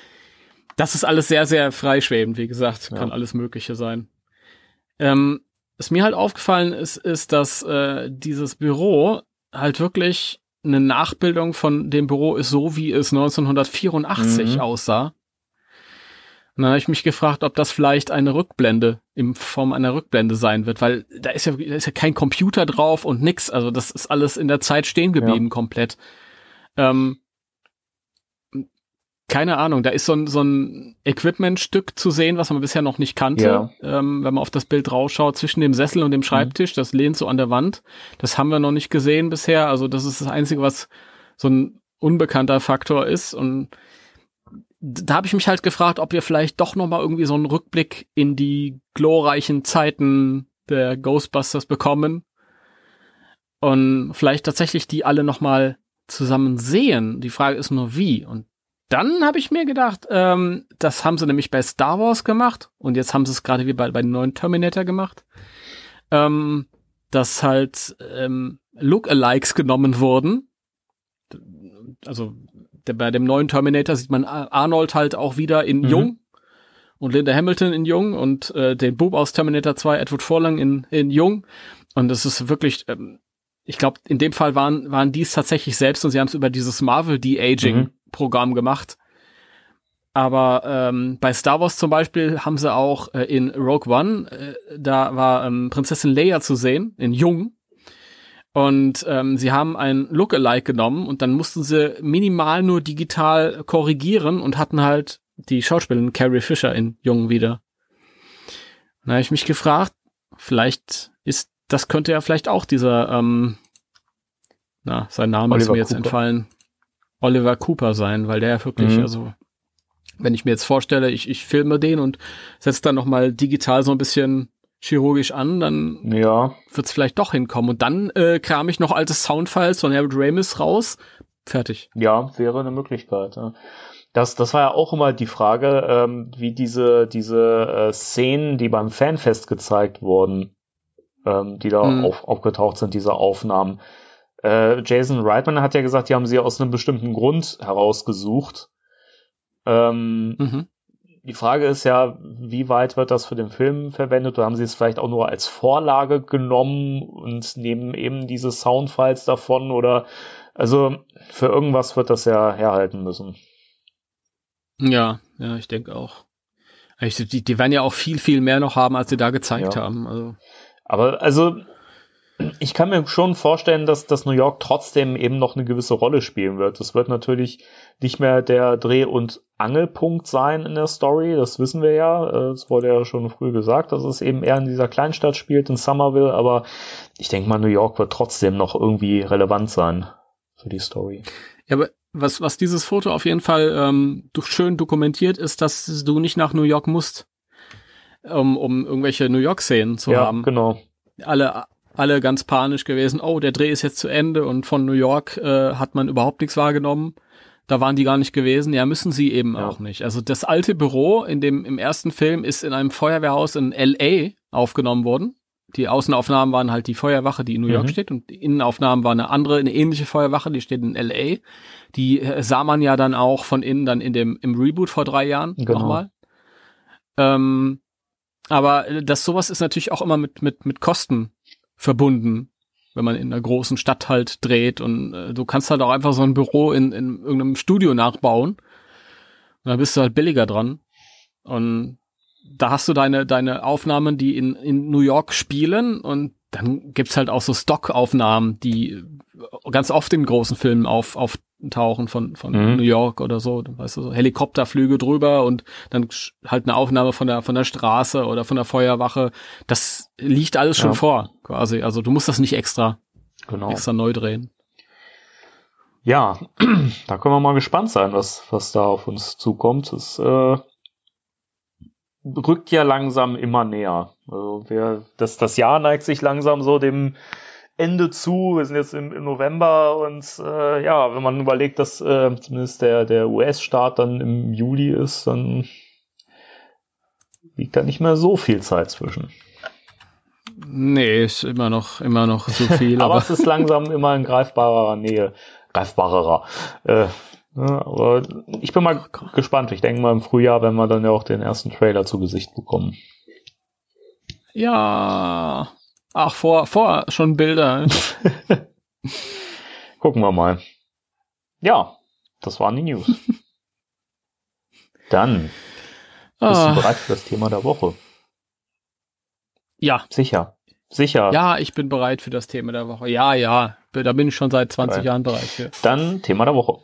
das ist alles sehr, sehr freischwebend, wie gesagt. Kann ja. alles Mögliche sein. Ähm, was mir halt aufgefallen ist, ist, dass äh, dieses Büro halt wirklich eine Nachbildung von dem Büro ist, so wie es 1984 mhm. aussah. Und dann habe ich mich gefragt, ob das vielleicht eine Rückblende in Form einer Rückblende sein wird, weil da ist ja, da ist ja kein Computer drauf und nix. Also das ist alles in der Zeit stehen geblieben ja. komplett. Ähm, keine Ahnung, da ist so ein, so ein Equipmentstück zu sehen, was man bisher noch nicht kannte, ja. ähm, wenn man auf das Bild rausschaut, zwischen dem Sessel und dem Schreibtisch, mhm. das lehnt so an der Wand. Das haben wir noch nicht gesehen bisher. Also das ist das Einzige, was so ein unbekannter Faktor ist. Und da habe ich mich halt gefragt, ob wir vielleicht doch noch mal irgendwie so einen Rückblick in die glorreichen Zeiten der Ghostbusters bekommen und vielleicht tatsächlich die alle noch mal zusammen sehen. Die Frage ist nur wie. Und dann habe ich mir gedacht, ähm, das haben sie nämlich bei Star Wars gemacht und jetzt haben sie es gerade wie bei, bei den neuen Terminator gemacht, ähm, dass halt ähm, Lookalikes genommen wurden also der, bei dem neuen Terminator sieht man Arnold halt auch wieder in mhm. Jung und Linda Hamilton in Jung und äh, den Bub aus Terminator 2, Edward Forlang in, in Jung. Und es ist wirklich, ähm, ich glaube, in dem Fall waren, waren die es tatsächlich selbst und sie haben es über dieses Marvel De-Aging-Programm mhm. Gemacht. Aber ähm, bei Star Wars zum Beispiel haben sie auch äh, in Rogue One, äh, da war ähm, Prinzessin Leia zu sehen, in Jung. Und ähm, sie haben ein Lookalike genommen und dann mussten sie minimal nur digital korrigieren und hatten halt die Schauspielerin Carrie Fisher in Jung wieder. Da habe ich mich gefragt, vielleicht ist, das könnte ja vielleicht auch dieser, ähm, na, sein Name Oliver ist mir jetzt Cooper. entfallen, Oliver Cooper sein, weil der ja wirklich, mhm. also wenn ich mir jetzt vorstelle, ich, ich filme den und setze dann nochmal digital so ein bisschen chirurgisch an, dann ja. wird es vielleicht doch hinkommen. Und dann äh, kram ich noch alte Soundfiles von Harold Ramis raus. Fertig. Ja, wäre eine Möglichkeit. Ja. Das, das war ja auch immer die Frage, ähm, wie diese, diese äh, Szenen, die beim Fanfest gezeigt wurden, ähm, die da mhm. auf, aufgetaucht sind, diese Aufnahmen. Äh, Jason Reitman hat ja gesagt, die haben sie aus einem bestimmten Grund herausgesucht. Ähm, mhm. Die Frage ist ja, wie weit wird das für den Film verwendet oder haben sie es vielleicht auch nur als Vorlage genommen und nehmen eben diese Soundfiles davon oder also für irgendwas wird das ja herhalten müssen. Ja, ja, ich denke auch. Die, die werden ja auch viel, viel mehr noch haben, als sie da gezeigt ja. haben. Also. Aber also ich kann mir schon vorstellen, dass, dass New York trotzdem eben noch eine gewisse Rolle spielen wird. Das wird natürlich nicht mehr der Dreh- und Angelpunkt sein in der Story, das wissen wir ja. Es wurde ja schon früh gesagt, dass es eben eher in dieser Kleinstadt spielt, in Somerville, aber ich denke mal, New York wird trotzdem noch irgendwie relevant sein für die Story. Ja, aber was, was dieses Foto auf jeden Fall ähm, schön dokumentiert, ist, dass du nicht nach New York musst, um, um irgendwelche New York-Szenen zu ja, haben. Genau. Alle alle ganz panisch gewesen, oh, der Dreh ist jetzt zu Ende und von New York äh, hat man überhaupt nichts wahrgenommen. Da waren die gar nicht gewesen. Ja, müssen sie eben ja. auch nicht. Also das alte Büro in dem im ersten Film ist in einem Feuerwehrhaus in LA aufgenommen worden. Die Außenaufnahmen waren halt die Feuerwache, die in New York mhm. steht, und die Innenaufnahmen war eine andere, eine ähnliche Feuerwache, die steht in LA. Die äh, sah man ja dann auch von innen dann in dem im Reboot vor drei Jahren genau. nochmal. Ähm, aber äh, das sowas ist natürlich auch immer mit mit mit Kosten verbunden, wenn man in einer großen Stadt halt dreht und äh, du kannst halt auch einfach so ein Büro in, in irgendeinem Studio nachbauen und dann bist du halt billiger dran. Und da hast du deine deine Aufnahmen, die in, in New York spielen und dann gibt's halt auch so Stockaufnahmen, die ganz oft in großen Filmen auf, auftauchen von, von mhm. New York oder so. Weißt du, so Helikopterflüge drüber und dann halt eine Aufnahme von der, von der Straße oder von der Feuerwache. Das liegt alles schon ja. vor, quasi. Also du musst das nicht extra, genau. extra neu drehen. Ja, [CLEARS THROAT] da können wir mal gespannt sein, was, was da auf uns zukommt. Es äh, rückt ja langsam immer näher. Also wir, das, das Jahr neigt sich langsam so dem Ende zu. Wir sind jetzt im, im November und äh, ja, wenn man überlegt, dass äh, zumindest der, der US-Start dann im Juli ist, dann liegt da nicht mehr so viel Zeit zwischen. Nee, ist immer noch, immer noch so [LAUGHS] viel. aber, aber es ist langsam [LAUGHS] immer in greifbarer Nähe. Greifbarer. Äh, ja, aber ich bin mal gespannt. Ich denke mal im Frühjahr, wenn wir dann ja auch den ersten Trailer zu Gesicht bekommen. Ja, Ach, vor, vor schon Bilder. [LAUGHS] Gucken wir mal. Ja, das waren die News. [LAUGHS] Dann bist ah. du bereit für das Thema der Woche? Ja. Sicher. Sicher. Ja, ich bin bereit für das Thema der Woche. Ja, ja. Da bin ich schon seit 20 bereit. Jahren bereit für. Dann Thema der Woche.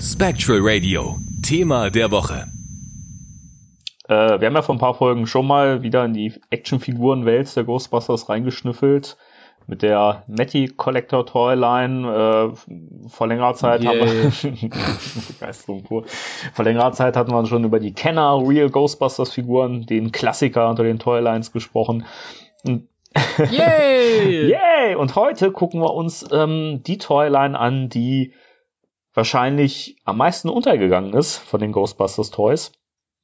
Spectral Radio. Thema der Woche. Äh, wir haben ja vor ein paar Folgen schon mal wieder in die Actionfigurenwelt der Ghostbusters reingeschnüffelt. Mit der Matty Collector Toyline. Äh, vor längerer Zeit yeah. haben wir [LAUGHS] Begeisterung pur. Vor längerer Zeit hatten wir schon über die Kenner Real Ghostbusters Figuren, den Klassiker unter den Toylines gesprochen. [LAUGHS] Yay! Yay! Und heute gucken wir uns ähm, die Toyline an, die wahrscheinlich am meisten untergegangen ist von den Ghostbusters Toys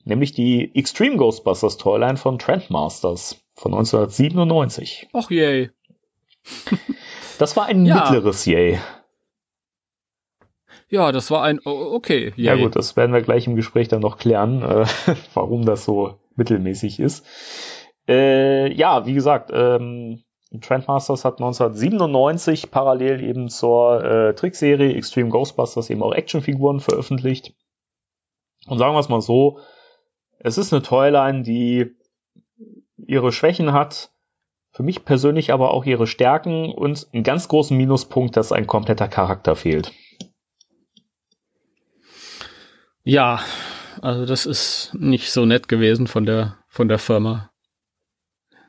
nämlich die Extreme Ghostbusters Toyline von Trendmasters von 1997. Och yay. [LAUGHS] Das war ein Ja. mittleres Yay. Ja, das war ein, oh, okay. Ja yay. gut, das werden wir gleich im Gespräch dann noch klären, äh, [LAUGHS] warum das so mittelmäßig ist. Äh, ja, wie gesagt, ähm, Trendmasters hat 1997 parallel eben zur äh, Trickserie Extreme Ghostbusters eben auch Actionfiguren veröffentlicht. Und sagen wir es mal so, es ist eine Toyline, die ihre Schwächen hat, für mich persönlich aber auch ihre Stärken und einen ganz großen Minuspunkt, dass ein kompletter Charakter fehlt. Ja, also das ist nicht so nett gewesen von der, von der Firma.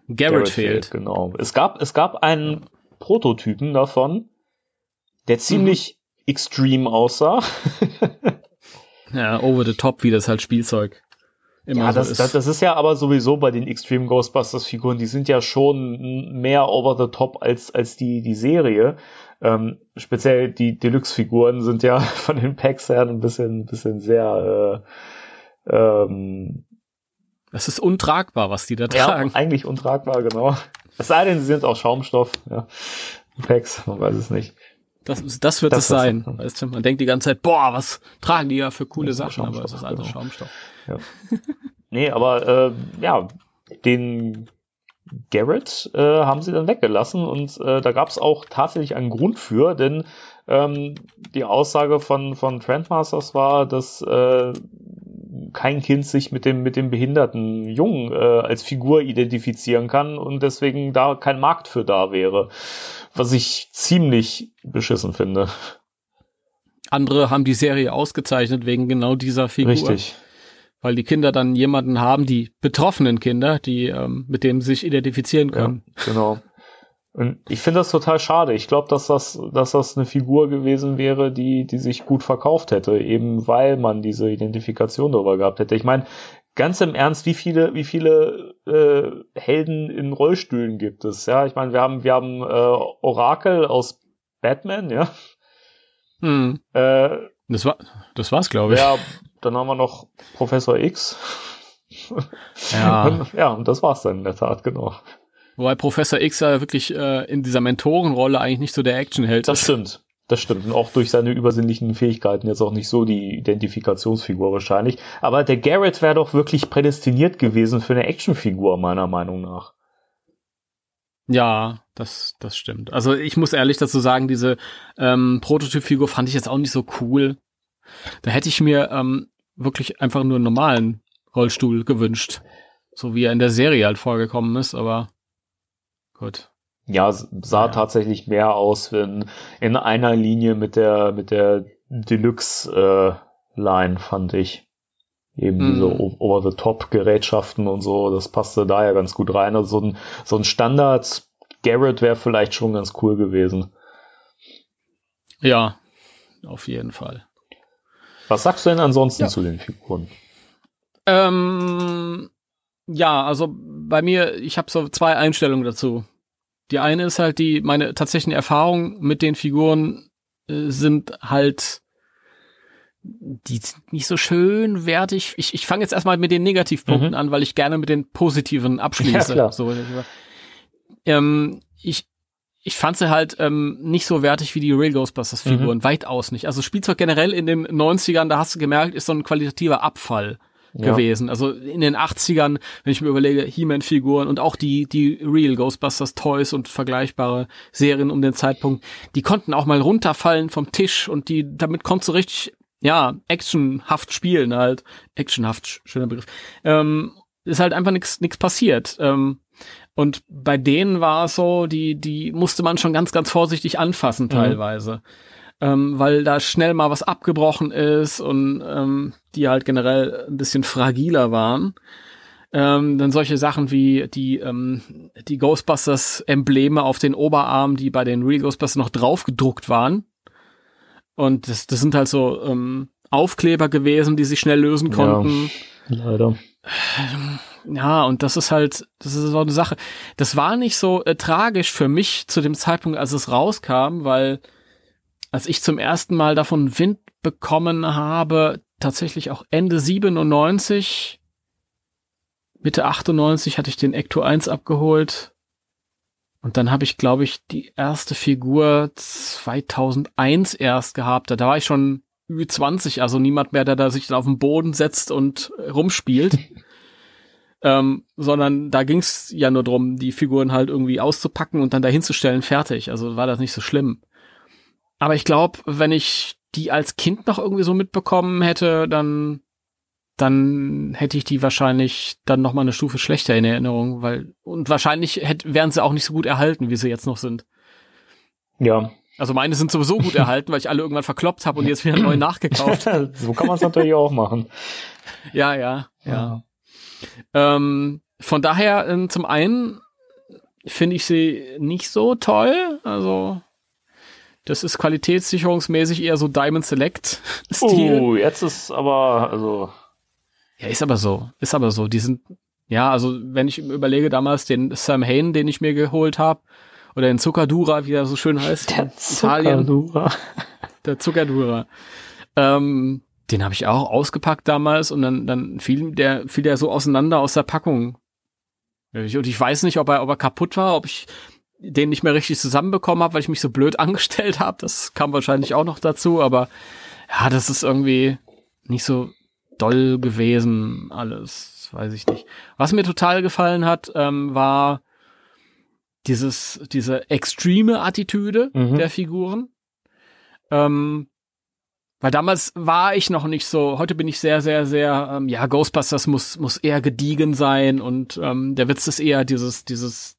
Garrett, fehlt. Genau. Es gab, es gab einen Prototypen davon, der ziemlich extrem aussah. [LAUGHS] Ja, over the top, wie das halt Spielzeug immer ja, so das, ist. das, das ist ja aber sowieso bei den Extreme Ghostbusters Figuren, die sind ja schon mehr over the top als, als die, die Serie. Ähm, speziell die Deluxe-Figuren sind ja [LAUGHS] von den Packs her ein bisschen, ein bisschen sehr, äh, ähm, das ist untragbar, was die da ja, tragen. eigentlich untragbar, genau. Es sei denn, sie sind aus Schaumstoff, ja. Packs, man weiß es nicht. Das, das wird Das es ist- sein. Weißt du, man denkt die ganze Zeit, boah, was tragen die ja für coole Sachen, aber es ist alles genau. Schaumstoff. [LAUGHS] Nee, aber äh, ja, den Garrett äh, haben sie dann weggelassen und äh, da gab es auch tatsächlich einen Grund für, denn ähm, die Aussage von, von Trendmasters war, dass äh, kein Kind sich mit dem, mit dem behinderten Jungen äh, als Figur identifizieren kann und deswegen da kein Markt für da wäre. Was ich ziemlich beschissen finde. Andere haben die Serie ausgezeichnet wegen genau dieser Figur. Richtig. Weil die Kinder dann jemanden haben, die betroffenen Kinder, die ähm, mit dem sich identifizieren können. Ja, genau. Und ich finde das total schade. Ich glaube, dass das, dass das eine Figur gewesen wäre, die, die sich gut verkauft hätte, eben weil man diese Identifikation darüber gehabt hätte. Ich meine, ganz im Ernst, wie viele, wie viele äh, Helden in Rollstühlen gibt es? Ja, ich meine, wir haben, wir haben äh, Orakel aus Batman, ja. Hm. Äh, Das war, das war's, glaube ich. ja, dann haben wir noch Professor X. Ja. [LAUGHS] Ja, und das war's dann in der Tat, genau. Wobei Professor X ja wirklich äh, in dieser Mentorenrolle eigentlich nicht so der Actionheld Das ist. stimmt. Das stimmt. Und auch durch seine übersinnlichen Fähigkeiten jetzt auch nicht so die Identifikationsfigur wahrscheinlich. Aber der Garrett wäre doch wirklich prädestiniert gewesen für eine Actionfigur, meiner Meinung nach. Ja, das, das stimmt. Also ich muss ehrlich dazu sagen, diese ähm, Prototypfigur fand ich jetzt auch nicht so cool. Da hätte ich mir ähm, wirklich einfach nur einen normalen Rollstuhl gewünscht. So wie er in der Serie halt vorgekommen ist, aber gut. Ja, sah Ja. tatsächlich mehr aus in, in einer Linie mit der, mit der Deluxe-Line, fand ich. Eben Mhm. diese Over-the-Top-Gerätschaften und so, das passte da ja ganz gut rein. Also so ein, so ein Standard Garrett wäre vielleicht schon ganz cool gewesen. Ja, auf jeden Fall. Was sagst du denn ansonsten Ja. zu den Figuren? Ähm, ja, also bei mir, ich habe so zwei Einstellungen dazu. Die eine ist halt die, meine tatsächlichen Erfahrungen mit den Figuren äh, sind halt die sind nicht so schön wertig. Ich, ich fange jetzt erstmal mit den Negativpunkten Mhm. an, weil ich gerne mit den positiven abschließe. Ja. So, ähm, ich ich fand sie halt ähm, nicht so wertig wie die Real Ghostbusters Mhm. Figuren, weitaus nicht. Also Spielzeug generell in den 90ern, da hast du gemerkt, ist so ein qualitativer Abfall Ja. gewesen. Also in den 80ern, wenn ich mir überlege, He-Man-Figuren und auch die, die Real Ghostbusters Toys und vergleichbare Serien um den Zeitpunkt, die konnten auch mal runterfallen vom Tisch und die, damit konntest du richtig, ja, actionhaft spielen halt. Actionhaft, sch- schöner Begriff. Ähm, ist halt einfach nichts nix passiert. Ähm, und bei denen war es so, die, die musste man schon ganz, ganz vorsichtig anfassen teilweise. Ähm, weil da schnell mal was abgebrochen ist und ähm, die halt generell ein bisschen fragiler waren. Ähm, dann solche Sachen wie die, ähm, die Ghostbusters-Embleme auf den Oberarm, die bei den Real Ghostbusters noch drauf gedruckt waren. Und das, das sind halt so ähm, Aufkleber gewesen, die sich schnell lösen Ja. konnten. Leider. Ja, und das ist halt, das ist so eine Sache. Das war nicht so äh, tragisch für mich zu dem Zeitpunkt, als es rauskam, weil als ich zum ersten Mal davon Wind bekommen habe, tatsächlich auch Ende 97, Mitte 98 hatte ich den Ecto 1 abgeholt. Und dann habe ich, glaube ich, die erste Figur 2001 erst gehabt. Da war ich schon über 20, also niemand mehr, der da sich dann auf den Boden setzt und rumspielt. [LAUGHS] ähm, sondern da ging es ja nur drum, die Figuren halt irgendwie auszupacken und dann dahinzustellen, fertig. Also war das nicht so schlimm. Aber ich glaube, wenn ich die als Kind noch irgendwie so mitbekommen hätte, dann dann hätte ich die wahrscheinlich dann noch mal eine Stufe schlechter in Erinnerung, weil und wahrscheinlich hätte, wären sie auch nicht so gut erhalten, wie sie jetzt noch sind. Ja. Also meine sind sowieso gut erhalten, weil ich alle irgendwann verkloppt habe und jetzt wieder neu nachgekauft. [LAUGHS] so kann man es natürlich auch machen. Ja, ja, ja. ja. Ähm, von daher äh, zum einen finde ich sie nicht so toll, also das ist qualitätssicherungsmäßig eher so Diamond Select Stil. Oh, jetzt ist aber also ja, ist aber so. Ist aber so. Die sind, ja, also wenn ich überlege, damals den Sam Hain, den ich mir geholt habe, oder den Zuckerdura, wie er so schön heißt, der. Zuckerdura. Der Zuckerdura. Ähm, den habe ich auch ausgepackt damals und dann, dann fiel der, fiel der so auseinander aus der Packung. Und ich weiß nicht, ob er, ob er kaputt war, ob ich den nicht mehr richtig zusammenbekommen habe, weil ich mich so blöd [LAUGHS] angestellt habe. Das kam wahrscheinlich auch noch dazu, aber ja, das ist irgendwie nicht so doll gewesen, alles, weiß ich nicht. Was mir total gefallen hat, ähm, war dieses, diese extreme Attitüde mhm. der Figuren. Ähm, weil damals war ich noch nicht so, heute bin ich sehr, sehr, sehr, ähm, ja, Ghostbusters muss, muss eher gediegen sein und ähm, der Witz ist eher dieses, dieses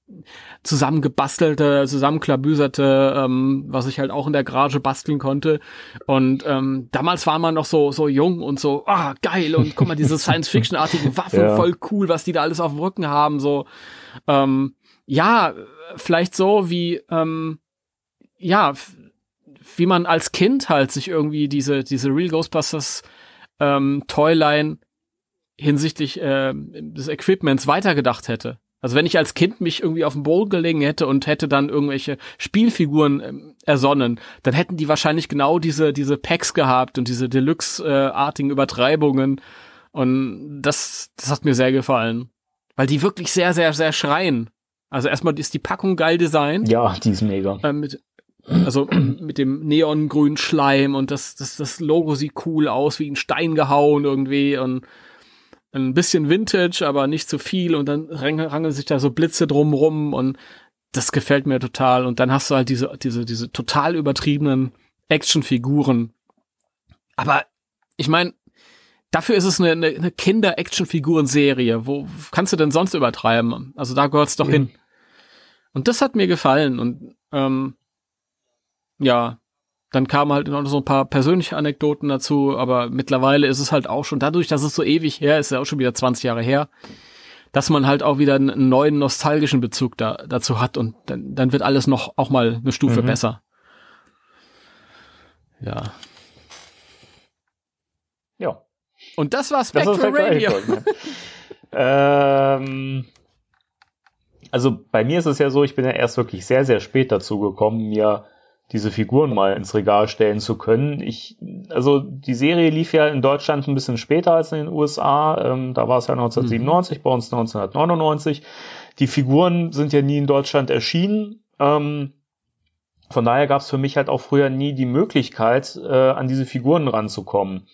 zusammengebastelte, zusammenklabüserte, ähm, was ich halt auch in der Garage basteln konnte. Und ähm, damals war man noch so, so jung und so, ah, geil, und guck mal, diese [LAUGHS] Science-Fiction-artigen Waffen, ja. voll cool, was die da alles auf dem Rücken haben, so. Ähm, ja, vielleicht so wie, ähm, ja, wie man als Kind halt sich irgendwie diese, diese Real Ghostbusters ähm, Toyline hinsichtlich äh, des Equipments weitergedacht hätte. Also wenn ich als Kind mich irgendwie auf den Boden gelegen hätte und hätte dann irgendwelche Spielfiguren ähm, ersonnen, dann hätten die wahrscheinlich genau diese, diese Packs gehabt und diese Deluxe-artigen Übertreibungen. Und das, das hat mir sehr gefallen. Weil die wirklich sehr, sehr, sehr schreien. Also erstmal ist die Packung geil designt. Ja, die ist mega. Äh, mit, also mit dem neongrünen Schleim und das, das, das Logo sieht cool aus, wie ein Stein gehauen irgendwie und ein bisschen Vintage, aber nicht zu viel und dann rangeln sich da so Blitze drumrum und das gefällt mir total und dann hast du halt diese, diese, diese total übertriebenen Actionfiguren. Aber ich meine, dafür ist es eine, eine, eine Kinder-Action-Figuren-Serie. Wo kannst du denn sonst übertreiben? Also da gehört's doch mhm. hin. Und das hat mir gefallen und ähm, ja, dann kamen halt noch so ein paar persönliche Anekdoten dazu, aber mittlerweile ist es halt auch schon, dadurch, dass es so ewig her ist, ja auch schon wieder 20 Jahre her, dass man halt auch wieder einen neuen nostalgischen Bezug da, dazu hat und dann, dann wird alles noch auch mal eine Stufe mhm. besser. Ja. Ja. Und das war Spectral das Radio. ähm, also bei mir ist es ja so, ich bin ja erst wirklich sehr, sehr spät dazu gekommen, mir diese Figuren mal ins Regal stellen zu können. Ich, also die Serie lief ja in Deutschland ein bisschen später als in den USA. Ähm, da war es ja 1997, mhm. bei uns 1999. Die Figuren sind ja nie in Deutschland erschienen. Ähm, von daher gab es für mich halt auch früher nie die Möglichkeit, äh, an diese Figuren ranzukommen.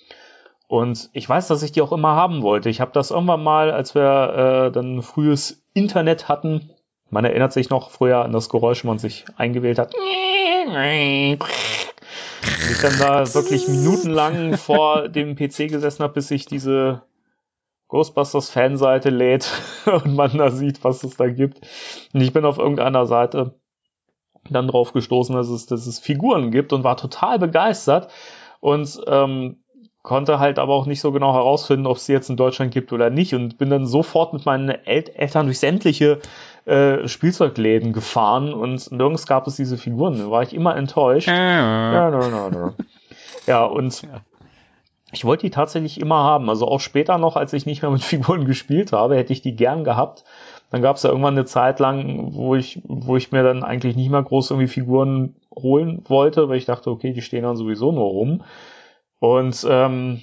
Und ich weiß, dass ich die auch immer haben wollte. Ich habe das irgendwann mal, als wir äh, dann frühes Internet hatten, man erinnert sich noch früher an das Geräusch, wenn man sich eingewählt hat. Ich dann da wirklich minutenlang vor dem PC gesessen habe, bis sich diese Ghostbusters Fanseite lädt [LAUGHS] und man da sieht, was es da gibt. Und ich bin auf irgendeiner Seite dann drauf gestoßen, dass es, dass es Figuren gibt und war total begeistert und ähm, konnte halt aber auch nicht so genau herausfinden, ob es sie jetzt in Deutschland gibt oder nicht und bin dann sofort mit meinen Eltern durch sämtliche äh, Spielzeugläden gefahren und nirgends gab es diese Figuren. Da war ich immer enttäuscht. ja, no, no, no. ja, und ich wollte die tatsächlich immer haben. Also auch später noch, als ich nicht mehr mit [LAUGHS] Figuren gespielt habe, hätte ich die gern gehabt. Dann gab es ja irgendwann eine Zeit lang, wo ich, wo ich mir dann eigentlich nicht mehr groß irgendwie Figuren holen wollte, weil ich dachte, okay, die stehen dann sowieso nur rum. Und ähm,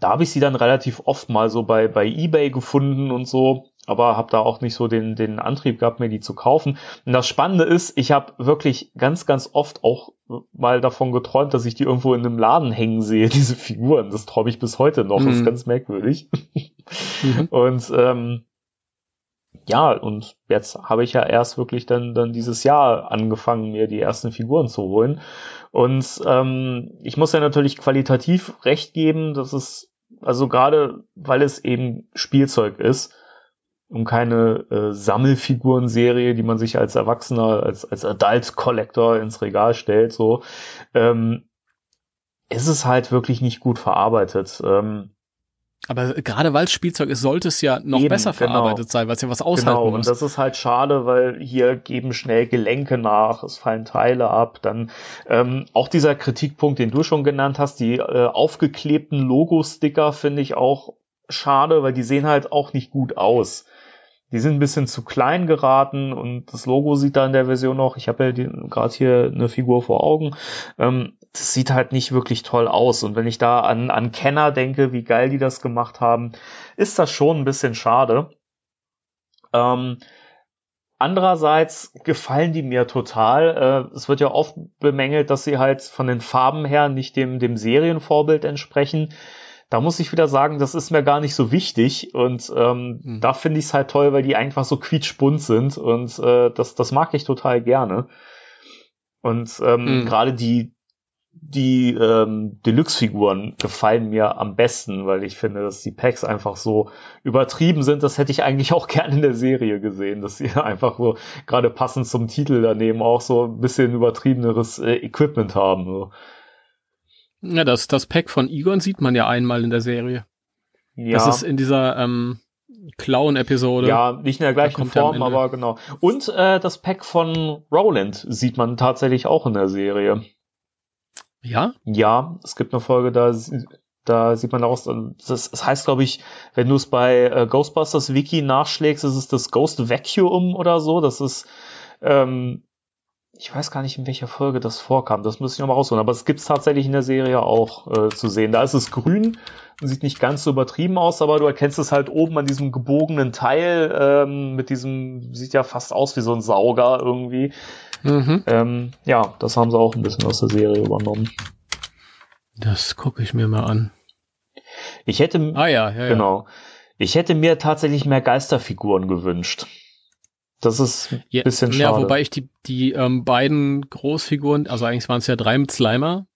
da habe ich sie dann relativ oft mal so bei, bei eBay gefunden und so. Aber habe da auch nicht so den, den Antrieb gehabt, mir die zu kaufen. Und das Spannende ist, ich habe wirklich ganz, ganz oft auch mal davon geträumt, dass ich die irgendwo in einem Laden hängen sehe, [LAUGHS] diese Figuren. Das träume ich bis heute noch. Mhm. Das ist mhm. ganz merkwürdig. Mhm. [LAUGHS] Und ähm, ja, und jetzt habe ich ja erst wirklich dann, dann dieses Jahr angefangen, mir die ersten Figuren zu holen. Und ähm, ich muss ja natürlich qualitativ recht geben, dass es, also gerade weil es eben Spielzeug ist, und keine äh, Sammelfigurenserie, die man sich als Erwachsener, als, als Adult Collector ins Regal stellt, so, ähm, ist es halt wirklich nicht gut verarbeitet. Ähm, aber gerade weil es Spielzeug ist, sollte es ja noch Eben, besser genau. verarbeitet genau. sein, weil es ja was aushalten genau, muss. und das ist halt schade, weil hier geben schnell Gelenke nach, es fallen Teile ab. Dann ähm, auch dieser Kritikpunkt, den du schon genannt hast, die äh, aufgeklebten Logo-Sticker finde ich auch schade, weil die sehen halt auch nicht gut aus. Die sind ein bisschen zu klein geraten und das Logo sieht da in der Version noch, ich habe ja gerade hier eine Figur vor Augen, ähm, das sieht halt nicht wirklich toll aus. Und wenn ich da an, an Kenner denke, wie geil die das gemacht haben, ist das schon ein bisschen schade. Ähm, Andererseits gefallen die mir total. Äh, es wird ja oft bemängelt, dass sie halt von den Farben her nicht dem, dem Serienvorbild entsprechen. Da muss ich wieder sagen, das ist mir gar nicht so wichtig. Und ähm, mhm. da finde ich es halt toll, weil die einfach so quietschbunt sind. Und äh, das, das mag ich total gerne. Und ähm, mhm. gerade die, die ähm, Deluxe-Figuren gefallen mir am besten, weil ich finde, dass die Packs einfach so übertrieben sind. Das hätte ich eigentlich [LAUGHS] auch gerne in der Serie gesehen, dass sie einfach so gerade passend zum Titel daneben auch so ein bisschen übertriebeneres äh, Equipment haben. So. Ja, das, das Pack von Egon sieht man ja einmal in der Serie. Ja. Das ist in dieser ähm, Clown-Episode. Ja, nicht in der gleichen Form, aber genau. Und äh, das Pack von Roland sieht man tatsächlich auch in der Serie. Ja? Ja, es gibt eine Folge, da, da sieht man auch, das, das heißt, glaube ich, wenn du es bei äh, Ghostbusters Wiki nachschlägst, ist es das Ghost Vacuum oder so. Das ist, ähm, ich weiß gar nicht, in welcher Folge das vorkam. Das müsste ich nochmal rausholen. Aber es gibt es tatsächlich in der Serie auch äh, zu sehen. Da ist es grün, sieht nicht ganz so übertrieben aus, aber du erkennst es halt oben an diesem gebogenen Teil ähm, mit diesem, sieht ja fast aus wie so ein Sauger irgendwie. Mhm. Ähm, ja, das haben sie auch ein bisschen aus der Serie übernommen. Das gucke ich mir mal an. Ich hätte, ah ja, ja, genau. Ich hätte mir tatsächlich mehr Geisterfiguren gewünscht. Das ist ein ja, bisschen schade. Ja, wobei ich die, die ähm, beiden Großfiguren, also eigentlich waren es ja drei mit Slimer.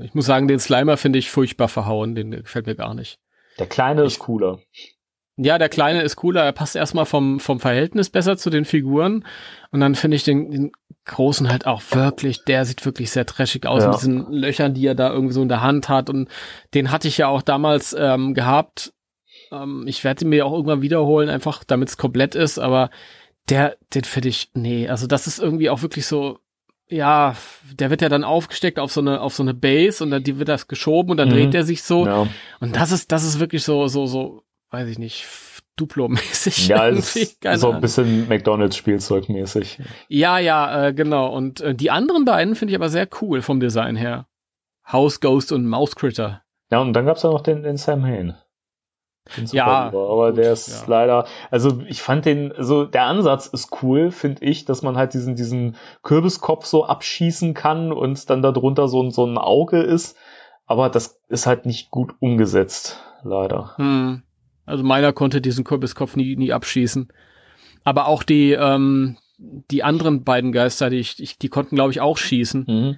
Ich muss sagen, den Slimer finde ich furchtbar verhauen, den gefällt mir gar nicht. Der kleine ich, ist cooler. Ja, der kleine ist cooler, er passt erstmal vom, vom Verhältnis besser zu den Figuren. Und dann finde ich den, den großen halt auch wirklich, der sieht wirklich sehr trashig aus ja. mit diesen Löchern, die er da irgendwie so in der Hand hat. Und den hatte ich ja auch damals ähm, gehabt. Ähm, ich werde ihn mir auch irgendwann wiederholen, einfach damit es komplett ist, aber der, den finde ich, nee, also das ist irgendwie auch wirklich so, ja, der wird ja dann aufgesteckt auf so eine, auf so eine Base und dann die wird das geschoben und dann mhm. dreht er sich so. Ja. Und das ist, das ist wirklich so, so, so, weiß ich nicht, Duplo-mäßig. Ja, ist so ein bisschen McDonalds-Spielzeug-mäßig. Ja, ja, äh, genau. Und äh, die anderen beiden finde ich aber sehr cool vom Design her. House Ghost und Mouse Critter. Ja, und dann gab's ja noch den, den Sam Hain ja, aber gut, der ist ja. leider, also ich fand den, also der Ansatz ist cool, finde ich, dass man halt diesen, diesen Kürbiskopf so abschießen kann und dann darunter so, ein so ein Auge ist, aber das ist halt nicht gut umgesetzt, leider. Hm. Also meiner konnte diesen Kürbiskopf nie, nie abschießen. Aber auch die, ähm, die anderen beiden Geister, die, ich, die konnten, glaube ich, auch schießen. Mhm.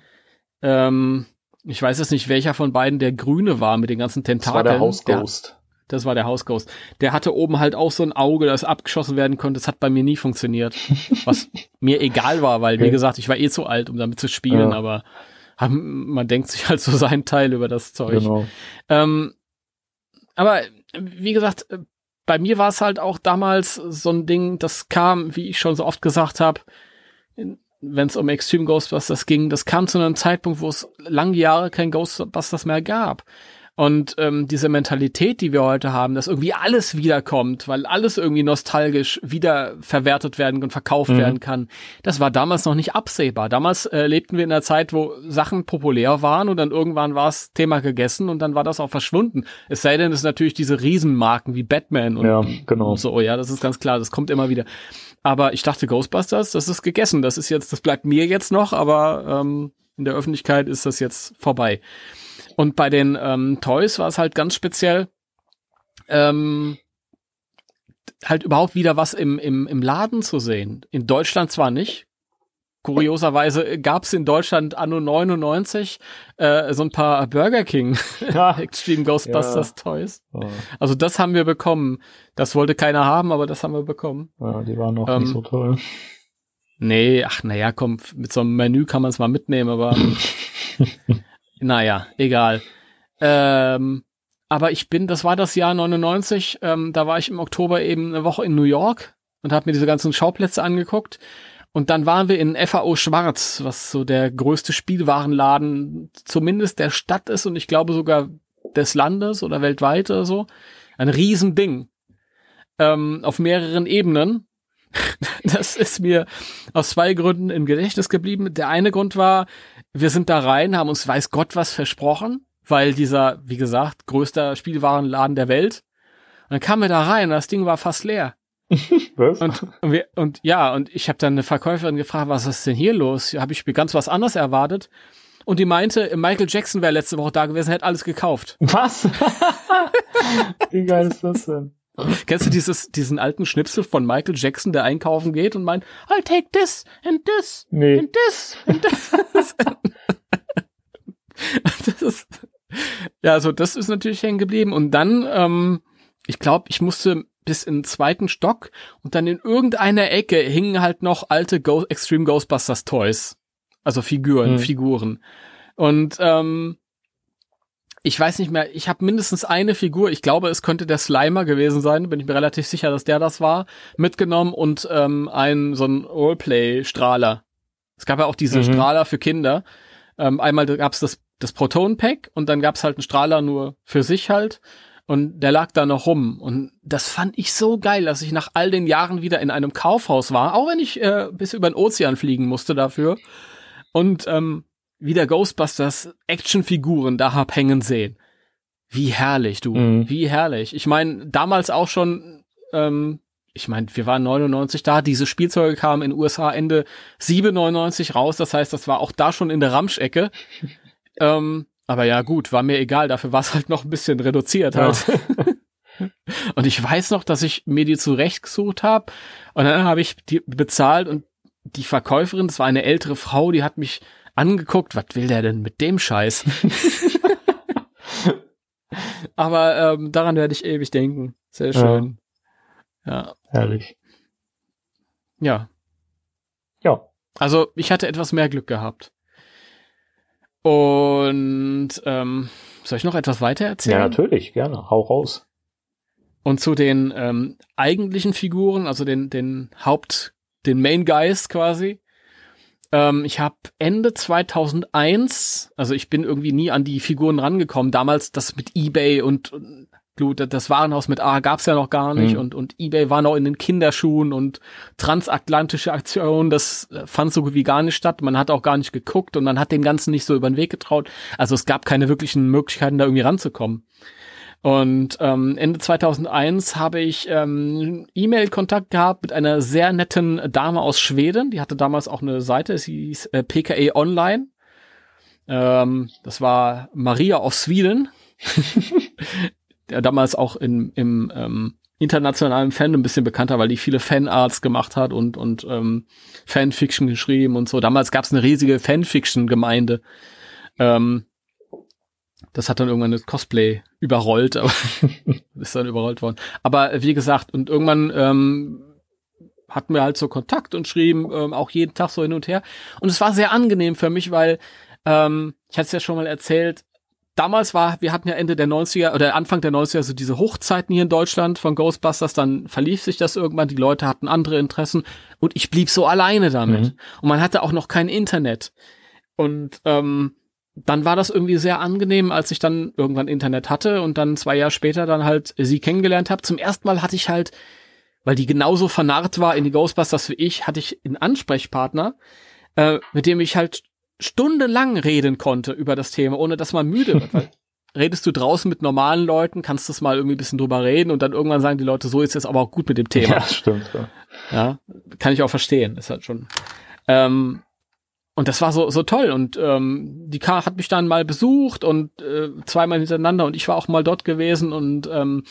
Ähm, ich weiß jetzt nicht, welcher von beiden der Grüne war mit den ganzen Tentakeln. Das war der House Ghost. Der, das war der House Ghost. Der hatte oben halt auch so ein Auge, das abgeschossen werden konnte. Das hat bei mir nie funktioniert. [LAUGHS] Was mir egal war, weil, wie gesagt, ich war eh zu alt, um damit zu spielen, ja. aber man denkt sich halt so [LAUGHS] seinen Teil über das Zeug. Genau. Ähm, aber wie gesagt, bei mir war es halt auch damals so ein Ding, das kam, wie ich schon so oft gesagt habe, wenn es um Extreme Ghostbusters ging, das kam zu einem Zeitpunkt, wo es lange Jahre kein Ghostbusters mehr gab. Und ähm, diese Mentalität, die wir heute haben, dass irgendwie alles wiederkommt, weil alles irgendwie nostalgisch wieder verwertet werden und verkauft mhm. werden kann, das war damals noch nicht absehbar. Damals äh, lebten wir in einer Zeit, wo Sachen populär waren und dann irgendwann war es Thema gegessen und dann war das auch verschwunden. Es sei denn, es sind natürlich diese Riesenmarken wie Batman und, ja, genau. und so, ja, das ist ganz klar, das kommt immer wieder. Aber ich dachte, Ghostbusters, das ist gegessen. Das ist jetzt, das bleibt mir jetzt noch, aber ähm, in der Öffentlichkeit ist das jetzt vorbei. Und bei den ähm, Toys war es halt ganz speziell, ähm, halt überhaupt wieder was im, im, im Laden zu sehen. In Deutschland zwar nicht. Kurioserweise gab es in Deutschland anno 99 äh, so ein paar Burger King [LAUGHS] ja. [LAUGHS] Extreme Ghostbusters ja. Toys. Ja. Also das haben wir bekommen. Das wollte keiner haben, aber das haben wir bekommen. Ja, die waren noch ähm, nicht so toll. Nee, ach naja, komm, mit so einem Menü kann man es mal mitnehmen, aber [LAUGHS] Naja, egal. Ähm, aber ich bin, das war das Jahr 99, ähm, da war ich im Oktober eben eine Woche in New York und habe mir diese ganzen Schauplätze angeguckt. Und dann waren wir in FAO Schwarz, was so der größte Spielwarenladen zumindest der Stadt ist und ich glaube sogar des Landes oder weltweit oder so. Ein Riesending. Ähm, auf mehreren Ebenen. [LAUGHS] Das ist mir aus zwei Gründen im Gedächtnis geblieben. Der eine Grund war, wir sind da rein, haben uns weiß Gott was versprochen, weil dieser, wie gesagt, größter Spielwarenladen der Welt. Und dann kamen wir da rein und das Ding war fast leer. [LAUGHS] Was? Und, und, wir, und ja, und ich habe dann eine Verkäuferin gefragt, was ist denn hier los? Habe ich mir ganz was anderes erwartet. Und die meinte, Michael Jackson wäre letzte Woche da gewesen, hätte alles gekauft. Was? [LAUGHS] Wie geil ist das denn? [LAUGHS] Kennst du dieses, diesen alten Schnipsel von Michael Jackson, der einkaufen geht und meint, I'll take this and this nee. and this and this. [LAUGHS] das ist, ja, also das ist natürlich hängen geblieben. Und dann, ähm, ich glaube, ich musste bis in den zweiten Stock und dann in irgendeiner Ecke hingen halt noch alte Go Extreme Ghostbusters Toys. Also Figuren, hm. Figuren. Und ähm, ich weiß nicht mehr, ich habe mindestens eine Figur, ich glaube, es könnte der Slimer gewesen sein, bin ich mir relativ sicher, dass der das war, mitgenommen und ähm, ein so ein Roleplay-Strahler. Es gab ja auch diese mhm. Strahler für Kinder. Ähm, einmal gab's das, das Proton-Pack und dann gab's halt einen Strahler nur für sich halt. Und der lag da noch rum. Und das fand ich so geil, dass ich nach all den Jahren wieder in einem Kaufhaus war, auch wenn ich äh, bis über den Ozean fliegen musste dafür. Und ähm, wieder Ghostbusters Actionfiguren da hab hängen sehen. Wie herrlich, du. Mhm. Wie herrlich. Ich meine, damals auch schon, ähm, ich meine, wir waren 99 da, diese Spielzeuge kamen in USA Ende 97 raus, das heißt, das war auch da schon in der Ramschecke. [LAUGHS] ähm, aber ja, gut, war mir egal, dafür war es halt noch ein bisschen reduziert halt. Ja. [LAUGHS] und ich weiß noch, dass ich mir die zurechtgesucht habe und dann habe ich die bezahlt und die Verkäuferin, das war eine ältere Frau, die hat mich angeguckt, was will der denn mit dem Scheiß? [LAUGHS] Aber ähm, daran werde ich ewig denken. Sehr schön. Ja. ja. Herrlich. Ja. Ja. Also ich hatte etwas mehr Glück gehabt. Und ähm, soll ich noch etwas weiter erzählen? Ja, natürlich, gerne. Hau raus. Und zu den ähm, eigentlichen Figuren, also den, den Haupt, den Main Guys quasi, ähm, ich habe Ende 2001, also ich bin irgendwie nie an die Figuren rangekommen. Damals das mit eBay und, und das Warenhaus mit A gab's ja noch gar nicht mhm. und, und eBay war noch in den Kinderschuhen und transatlantische Aktionen, das äh, fand so gut wie gar nicht statt. Man hat auch gar nicht geguckt und man hat dem Ganzen nicht so über den Weg getraut. Also es gab keine wirklichen Möglichkeiten, da irgendwie ranzukommen. Und ähm, Ende 2001 habe ich ähm, E-Mail-Kontakt gehabt mit einer sehr netten Dame aus Schweden. Die hatte damals auch eine Seite, sie hieß äh, PKE Online. Ähm, das war Maria aus Schweden. [LAUGHS] der damals auch in, im ähm, internationalen Fan ein bisschen bekannter, weil die viele Fanarts gemacht hat und, und ähm, Fanfiction geschrieben und so. Damals gab es eine riesige Fanfiction-Gemeinde. Ähm, das hat dann irgendwann das Cosplay überrollt, aber [LAUGHS] ist dann überrollt worden. Aber wie gesagt, und irgendwann ähm, hatten wir halt so Kontakt und schrieben ähm, auch jeden Tag so hin und her. Und es war sehr angenehm für mich, weil ähm, ich hatte es ja schon mal erzählt, damals war, wir hatten ja Ende der 90er oder Anfang der 90er so diese Hochzeiten hier in Deutschland von Ghostbusters, dann verlief sich das irgendwann, die Leute hatten andere Interessen und ich blieb so alleine damit. Mhm. Und man hatte auch noch kein Internet. Und ähm, dann war das irgendwie sehr angenehm, als ich dann irgendwann Internet hatte und dann zwei Jahre später dann halt sie kennengelernt habe. Zum ersten Mal hatte ich halt, weil die genauso vernarrt war in die Ghostbusters wie ich, hatte ich einen Ansprechpartner, äh, mit dem ich halt stundenlang reden konnte über das Thema, ohne dass man müde wird. Weil [LAUGHS] redest du draußen mit normalen Leuten, kannst du es mal irgendwie ein bisschen drüber reden und dann irgendwann sagen die Leute, so ist es aber auch gut mit dem Thema. Ja, stimmt. Ja, ja kann ich auch verstehen. Ist halt schon. Ähm, und das war so so toll und ähm, die K hat mich dann mal besucht und äh, zweimal hintereinander und ich war auch mal dort gewesen und ähm,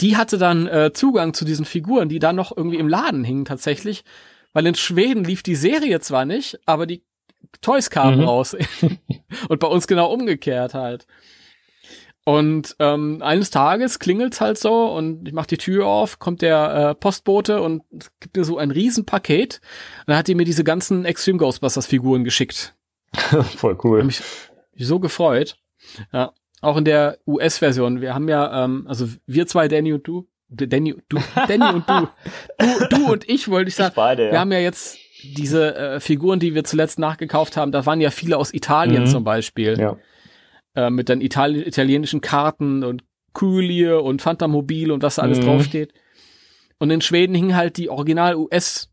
die hatte dann äh, Zugang zu diesen Figuren, die dann noch irgendwie im Laden hingen tatsächlich, weil in Schweden lief die Serie zwar nicht, aber die Toys kamen Mhm. raus [LAUGHS] und bei uns genau umgekehrt halt. Und ähm, eines Tages klingelt's halt so und ich mach die Tür auf, kommt der äh, Postbote und es gibt mir so ein Riesenpaket. Und dann hat die mir diese ganzen Extreme Ghostbusters Figuren geschickt. [LAUGHS] voll cool. Hab mich mich so gefreut. Ja, auch in der US-Version. Wir haben ja, ähm, also wir zwei, Danny und du, Danny, du, Danny und du, du, du und ich wollte ich sagen. beide, Wir haben ja jetzt diese äh, Figuren, die wir zuletzt nachgekauft haben. Da waren ja viele aus Italien Mhm. zum Beispiel ja. Äh, mit dann Itali italienischen Karten und Kühlie und Fantamobil und was da alles Mhm. draufsteht. Und in Schweden hingen halt die Original US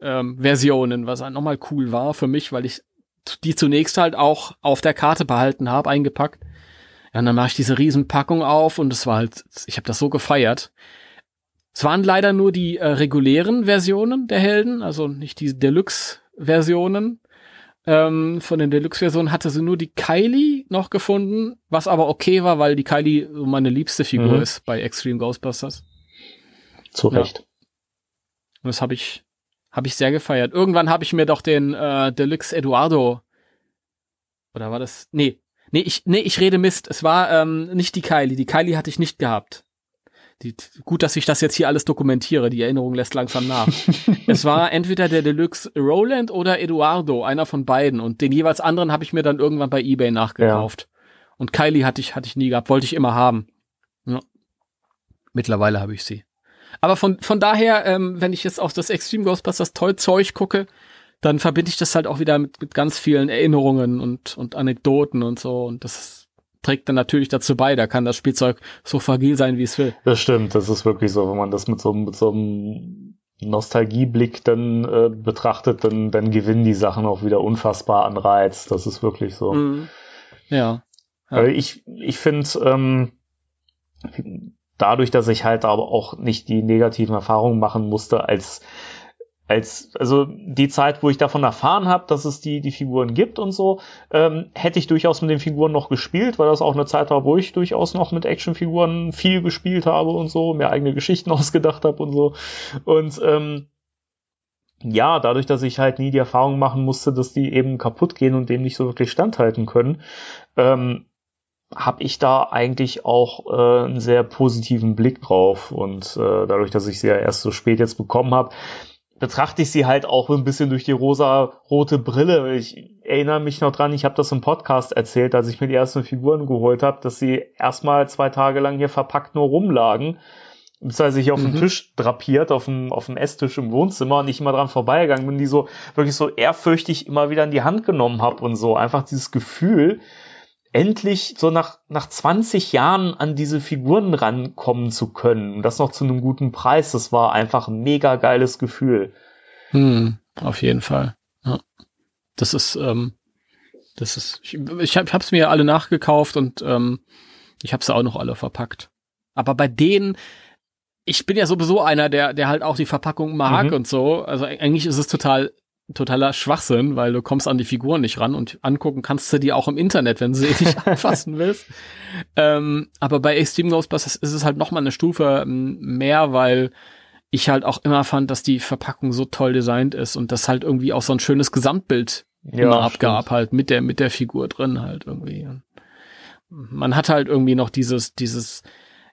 ähm, Versionen, was halt nochmal cool war für mich, weil ich die zunächst halt auch auf der Karte behalten habe, eingepackt. Ja, und dann mache ich diese Riesenpackung auf und es war halt, ich habe das so gefeiert. Es waren leider nur die äh, regulären Versionen der Helden, also nicht die Deluxe-Versionen. Ähm, von den Deluxe-Versionen hatte sie nur die Kylie noch gefunden, was aber okay war, weil die Kylie so meine liebste Figur Mhm. ist bei Extreme Ghostbusters. Zu Ja. Recht. Und das habe ich, habe ich sehr gefeiert. Irgendwann habe ich mir doch den äh, Deluxe Eduardo oder war das? Nee, nee, ich, nee, ich rede Mist. Es war ähm, nicht die Kylie. Die Kylie hatte ich nicht gehabt. Die, gut, dass ich das jetzt hier alles dokumentiere. Die Erinnerung lässt langsam nach. [LAUGHS] es war entweder der Deluxe Roland oder Eduardo, einer von beiden. Und den jeweils anderen habe ich mir dann irgendwann bei eBay nachgekauft. Und Kylie hatte ich, hatte ich nie gehabt, wollte ich immer haben. Ja. Mittlerweile habe ich sie. Aber von, von daher, ähm, wenn ich jetzt auf das Extreme Ghostbusters Toy Zeug gucke, dann verbinde ich das halt auch wieder mit, mit ganz vielen Erinnerungen und, und Anekdoten und so. Und das trägt dann natürlich dazu bei. Da kann das Spielzeug so fragil sein, wie es will. Das stimmt, das ist wirklich so, wenn man das mit so, mit so einem Nostalgieblick dann äh, betrachtet, dann, dann gewinnen die Sachen auch wieder unfassbar an Reiz. Das ist wirklich so. Mhm. Ja. Ja. Ich, ich finde, ähm, dadurch, dass ich halt aber auch nicht die negativen Erfahrungen machen musste, als als also die Zeit, wo ich davon erfahren habe, dass es die die Figuren gibt und so, ähm, hätte ich durchaus mit den Figuren noch gespielt, weil das auch eine Zeit war, wo ich durchaus noch mit Actionfiguren viel gespielt habe und so, mir eigene Geschichten [LAUGHS] ausgedacht habe und so und ähm, ja, dadurch, dass ich halt nie die Erfahrung machen musste, dass die eben kaputt gehen und dem nicht so wirklich standhalten können, ähm, habe ich da eigentlich auch äh, einen sehr positiven Blick drauf. Und äh, dadurch, dass ich sie ja erst so spät jetzt bekommen habe, betrachte ich sie halt auch ein bisschen durch die rosa-rote Brille. Ich erinnere mich noch dran, ich habe das im Podcast erzählt, als ich mir die ersten Figuren geholt habe, dass sie erstmal zwei Tage lang hier verpackt nur rumlagen. Beziehungsweise ich auf dem Mhm. Tisch drapiert, auf dem, auf dem Esstisch im Wohnzimmer und ich immer dran vorbeigegangen bin, die so wirklich so ehrfürchtig immer wieder in die Hand genommen habe und so. Einfach dieses Gefühl, endlich so nach, nach 20 Jahren an diese Figuren rankommen zu können. Und das noch zu einem guten Preis. Das war einfach ein mega geiles Gefühl. Hm, auf jeden Fall. Ja. Das ist, ähm, das ist, ich, ich habe hab's mir alle nachgekauft und ähm, ich habe sie auch noch alle verpackt. Aber bei denen, ich bin ja sowieso einer, der, der halt auch die Verpackung mag Mhm. und so. Also eigentlich ist es total totaler Schwachsinn, weil du kommst an die Figuren nicht ran und angucken kannst du die auch im Internet, wenn du sie nicht [LAUGHS] anfassen willst. Ähm, aber bei Extreme Ghostbusters ist es halt noch mal eine Stufe ähm, mehr, weil ich halt auch immer fand, dass die Verpackung so toll designt ist und das halt irgendwie auch so ein schönes Gesamtbild immer abgab, halt mit der, mit der Figur drin halt irgendwie. Man hat halt irgendwie noch dieses, dieses,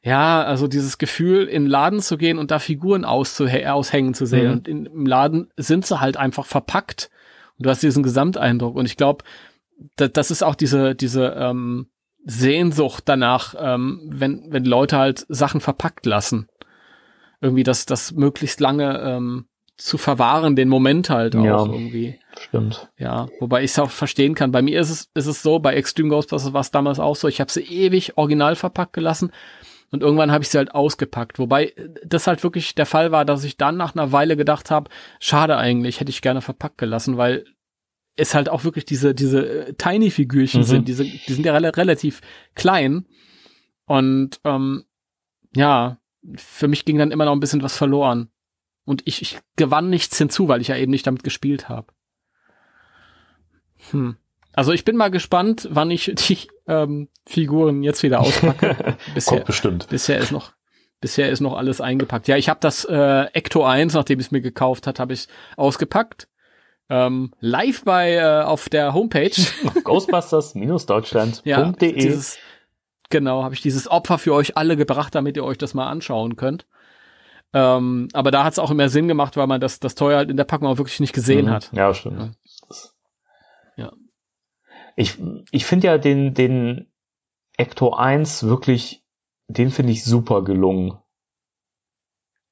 ja, also dieses Gefühl, in den Laden zu gehen und da Figuren aushängen zu sehen. Mhm. Und in, im Laden sind sie halt einfach verpackt. Und du hast diesen Gesamteindruck. Und ich glaube, da, das ist auch diese, diese ähm, Sehnsucht danach, ähm, wenn, wenn Leute halt Sachen verpackt lassen. Irgendwie das, das möglichst lange ähm, zu verwahren, den Moment halt auch Ja. irgendwie. Stimmt. Ja, wobei ich es auch verstehen kann. Bei mir ist es, ist es so, bei Extreme Ghostbusters war es damals auch so, ich habe sie ewig original verpackt gelassen und irgendwann habe ich sie halt ausgepackt. Wobei äh, das halt wirklich der Fall war, dass ich dann nach einer Weile gedacht habe, schade eigentlich, hätte ich gerne verpackt gelassen, weil es halt auch wirklich diese, diese äh, Tiny-Figürchen Mhm. sind, diese, die sind ja rela relativ klein. Und ähm, ja, für mich ging dann immer noch ein bisschen was verloren. Und ich, ich gewann nichts hinzu, weil ich ja eben nicht damit gespielt habe. Hm. Also ich bin mal gespannt, wann ich [LAUGHS] die ähm, Figuren jetzt wieder auspacke. [LAUGHS] bisher, Kommt bestimmt. bisher ist noch bisher ist noch alles eingepackt. Ja, ich habe das äh, Ecto 1, nachdem ich es mir gekauft hat, habe ich ausgepackt. Ähm, live bei äh, auf der Homepage. [LAUGHS] Ghostbusters-deutschland.de. ja, dieses, genau, habe ich dieses Opfer für euch alle gebracht, damit ihr euch das mal anschauen könnt. Ähm, aber da hat es auch immer Sinn gemacht, weil man das, das Teuer halt in der Packung auch wirklich nicht gesehen Mhm. hat. Ja, stimmt. Ja. Ja. Ich, ich finde ja den, den Ecto 1 wirklich, den finde ich super gelungen.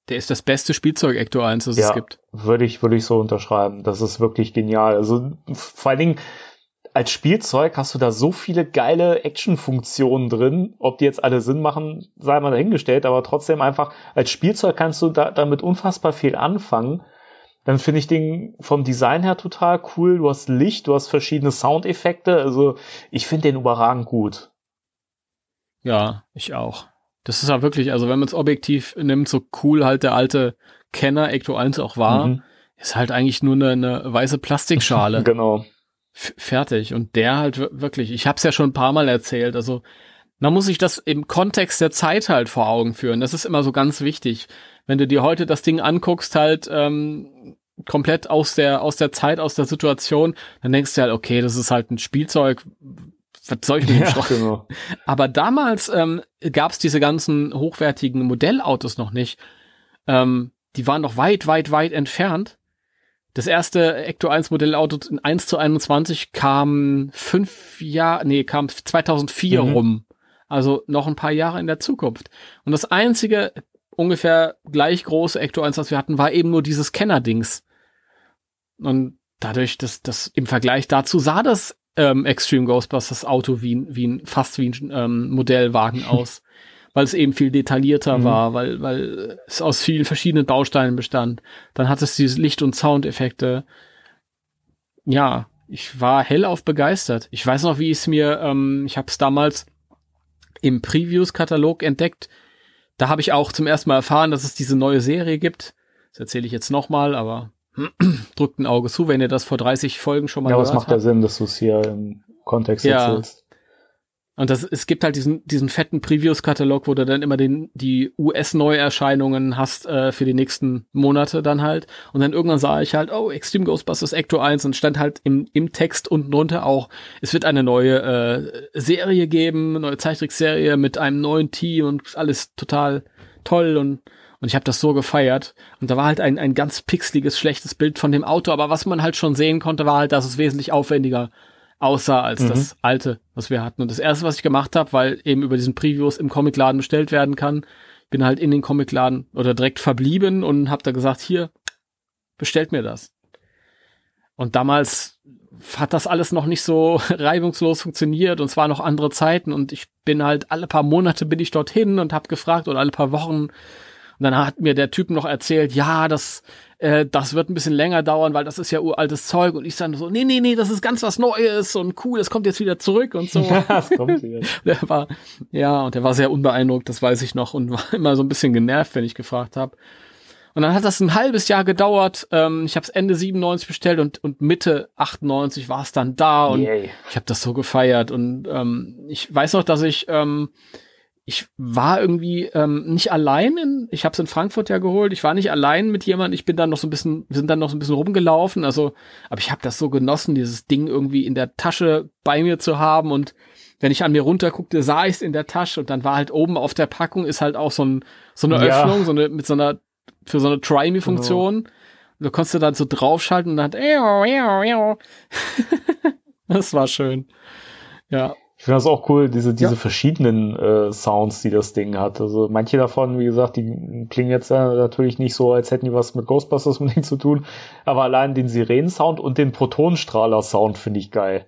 Der ist das beste Spielzeug Ecto 1, das Ja. es gibt. Würde ich, würde ich so unterschreiben. Das ist wirklich genial. Also vor allen Dingen als Spielzeug hast du da so viele geile Action-Funktionen drin. Ob die jetzt alle Sinn machen, sei mal dahingestellt, aber trotzdem einfach als Spielzeug kannst du da, damit unfassbar viel anfangen. Dann finde ich den vom Design her total cool. Du hast Licht, du hast verschiedene Soundeffekte. Also ich finde den überragend gut. Ja, ich auch. Das ist ja wirklich, also wenn man es objektiv nimmt, so cool halt der alte Kenner Ecto 1 auch war, Mhm. ist halt eigentlich nur eine, eine weiße Plastikschale. [LAUGHS] Genau. F- fertig. Und der halt wir- wirklich, ich habe es ja schon ein paar Mal erzählt, also man muss sich das im Kontext der Zeit halt vor Augen führen. Das ist immer so ganz wichtig. Wenn du dir heute das Ding anguckst, halt ähm, komplett aus der aus der Zeit, aus der Situation, dann denkst du halt, okay, das ist halt ein Spielzeug. Was soll ich mit dem Ja, Schrott? genau. Aber damals ähm, gab es diese ganzen hochwertigen Modellautos noch nicht. Ähm, die waren noch weit, weit, weit entfernt. Das erste Ecto 1 Modellauto in 1 zu 21 kam fünf Jahre, nee, kam 2004 Mhm. rum. Also noch ein paar Jahre in der Zukunft. Und das einzige ungefähr gleich große Ecto 1, was wir hatten, war eben nur dieses Kenner-Dings. Und dadurch, dass das im Vergleich dazu sah das ähm, Extreme Ghostbusters Auto wie, ein- wie ein, fast wie ein ähm, Modellwagen [LAUGHS] aus. Weil es eben viel detaillierter Mhm. war, weil, weil es aus vielen verschiedenen Bausteinen bestand. Dann hat es diese Licht- und Soundeffekte. Ja, ich war hellauf begeistert. Ich weiß noch, wie ich es mir, ähm, ich habe es damals im Previews-Katalog entdeckt. Da habe ich auch zum ersten Mal erfahren, dass es diese neue Serie gibt. Das erzähle ich jetzt nochmal, aber [CLEARS THROAT] drückt ein Auge zu, wenn ihr das vor 30 Folgen schon mal Ja, was gehört macht ja. Sinn, dass du es hier im Kontext Ja. erzählst. Und das, es gibt halt diesen, diesen fetten Previews-Katalog, wo du dann immer den, die US-Neuerscheinungen hast äh, für die nächsten Monate dann halt. Und dann irgendwann sah ich halt, oh, Extreme Ghostbusters Ecto 1 und stand halt im, im Text unten drunter auch, es wird eine neue äh, Serie geben, neue Zeichentrickserie mit einem neuen Team und alles total toll und und ich habe das so gefeiert. Und da war halt ein, ein ganz pixeliges, schlechtes Bild von dem Auto. Aber was man halt schon sehen konnte, war halt, dass es wesentlich aufwendiger aussah als Mhm. das alte, was wir hatten. Und das erste, was ich gemacht habe, weil eben über diesen Previews im Comicladen bestellt werden kann, bin halt in den Comicladen oder direkt verblieben und habe da gesagt, hier, bestellt mir das. Und damals hat das alles noch nicht so [LAUGHS] reibungslos funktioniert und es waren noch andere Zeiten und ich bin halt alle paar Monate bin ich dorthin und habe gefragt oder alle paar Wochen und dann hat mir der Typ noch erzählt, ja, das, äh, das wird ein bisschen länger dauern, weil das ist ja uraltes Zeug. Und ich dann so, nee, nee, nee, das ist ganz was Neues und cool, das kommt jetzt wieder zurück und so. [LAUGHS] das kommt [LAUGHS] der war, ja, und der war sehr unbeeindruckt, das weiß ich noch, und war [LAUGHS] immer so ein bisschen genervt, wenn ich gefragt habe. Und dann hat das ein halbes Jahr gedauert. Ähm, ich habe es Ende 97 bestellt und, und Mitte 98 war es dann da und Yay. ich habe das so gefeiert und ähm, ich weiß noch, dass ich ähm, ich war irgendwie ähm, nicht allein in, ich habe es in Frankfurt ja geholt, ich war nicht allein mit jemandem, ich bin dann noch so ein bisschen, wir sind dann noch so ein bisschen rumgelaufen, also, aber ich habe das so genossen, dieses Ding irgendwie in der Tasche bei mir zu haben und wenn ich an mir runterguckte, sah ich es in der Tasche und dann war halt oben auf der Packung ist halt auch so, ein, so eine Ja. Öffnung, so eine, mit so einer, für so eine Try-Me-Funktion. Und Da konntest du dann so draufschalten und dann hat, [LAUGHS] das war schön. Ja. Ich finde das auch cool, diese, diese ja. verschiedenen äh, Sounds, die das Ding hat. Also manche davon, wie gesagt, die klingen jetzt äh, natürlich nicht so, als hätten die was mit Ghostbusters [LAUGHS] unbedingt zu tun. Aber allein den Sirenen-Sound und den Protonenstrahler-Sound finde ich geil.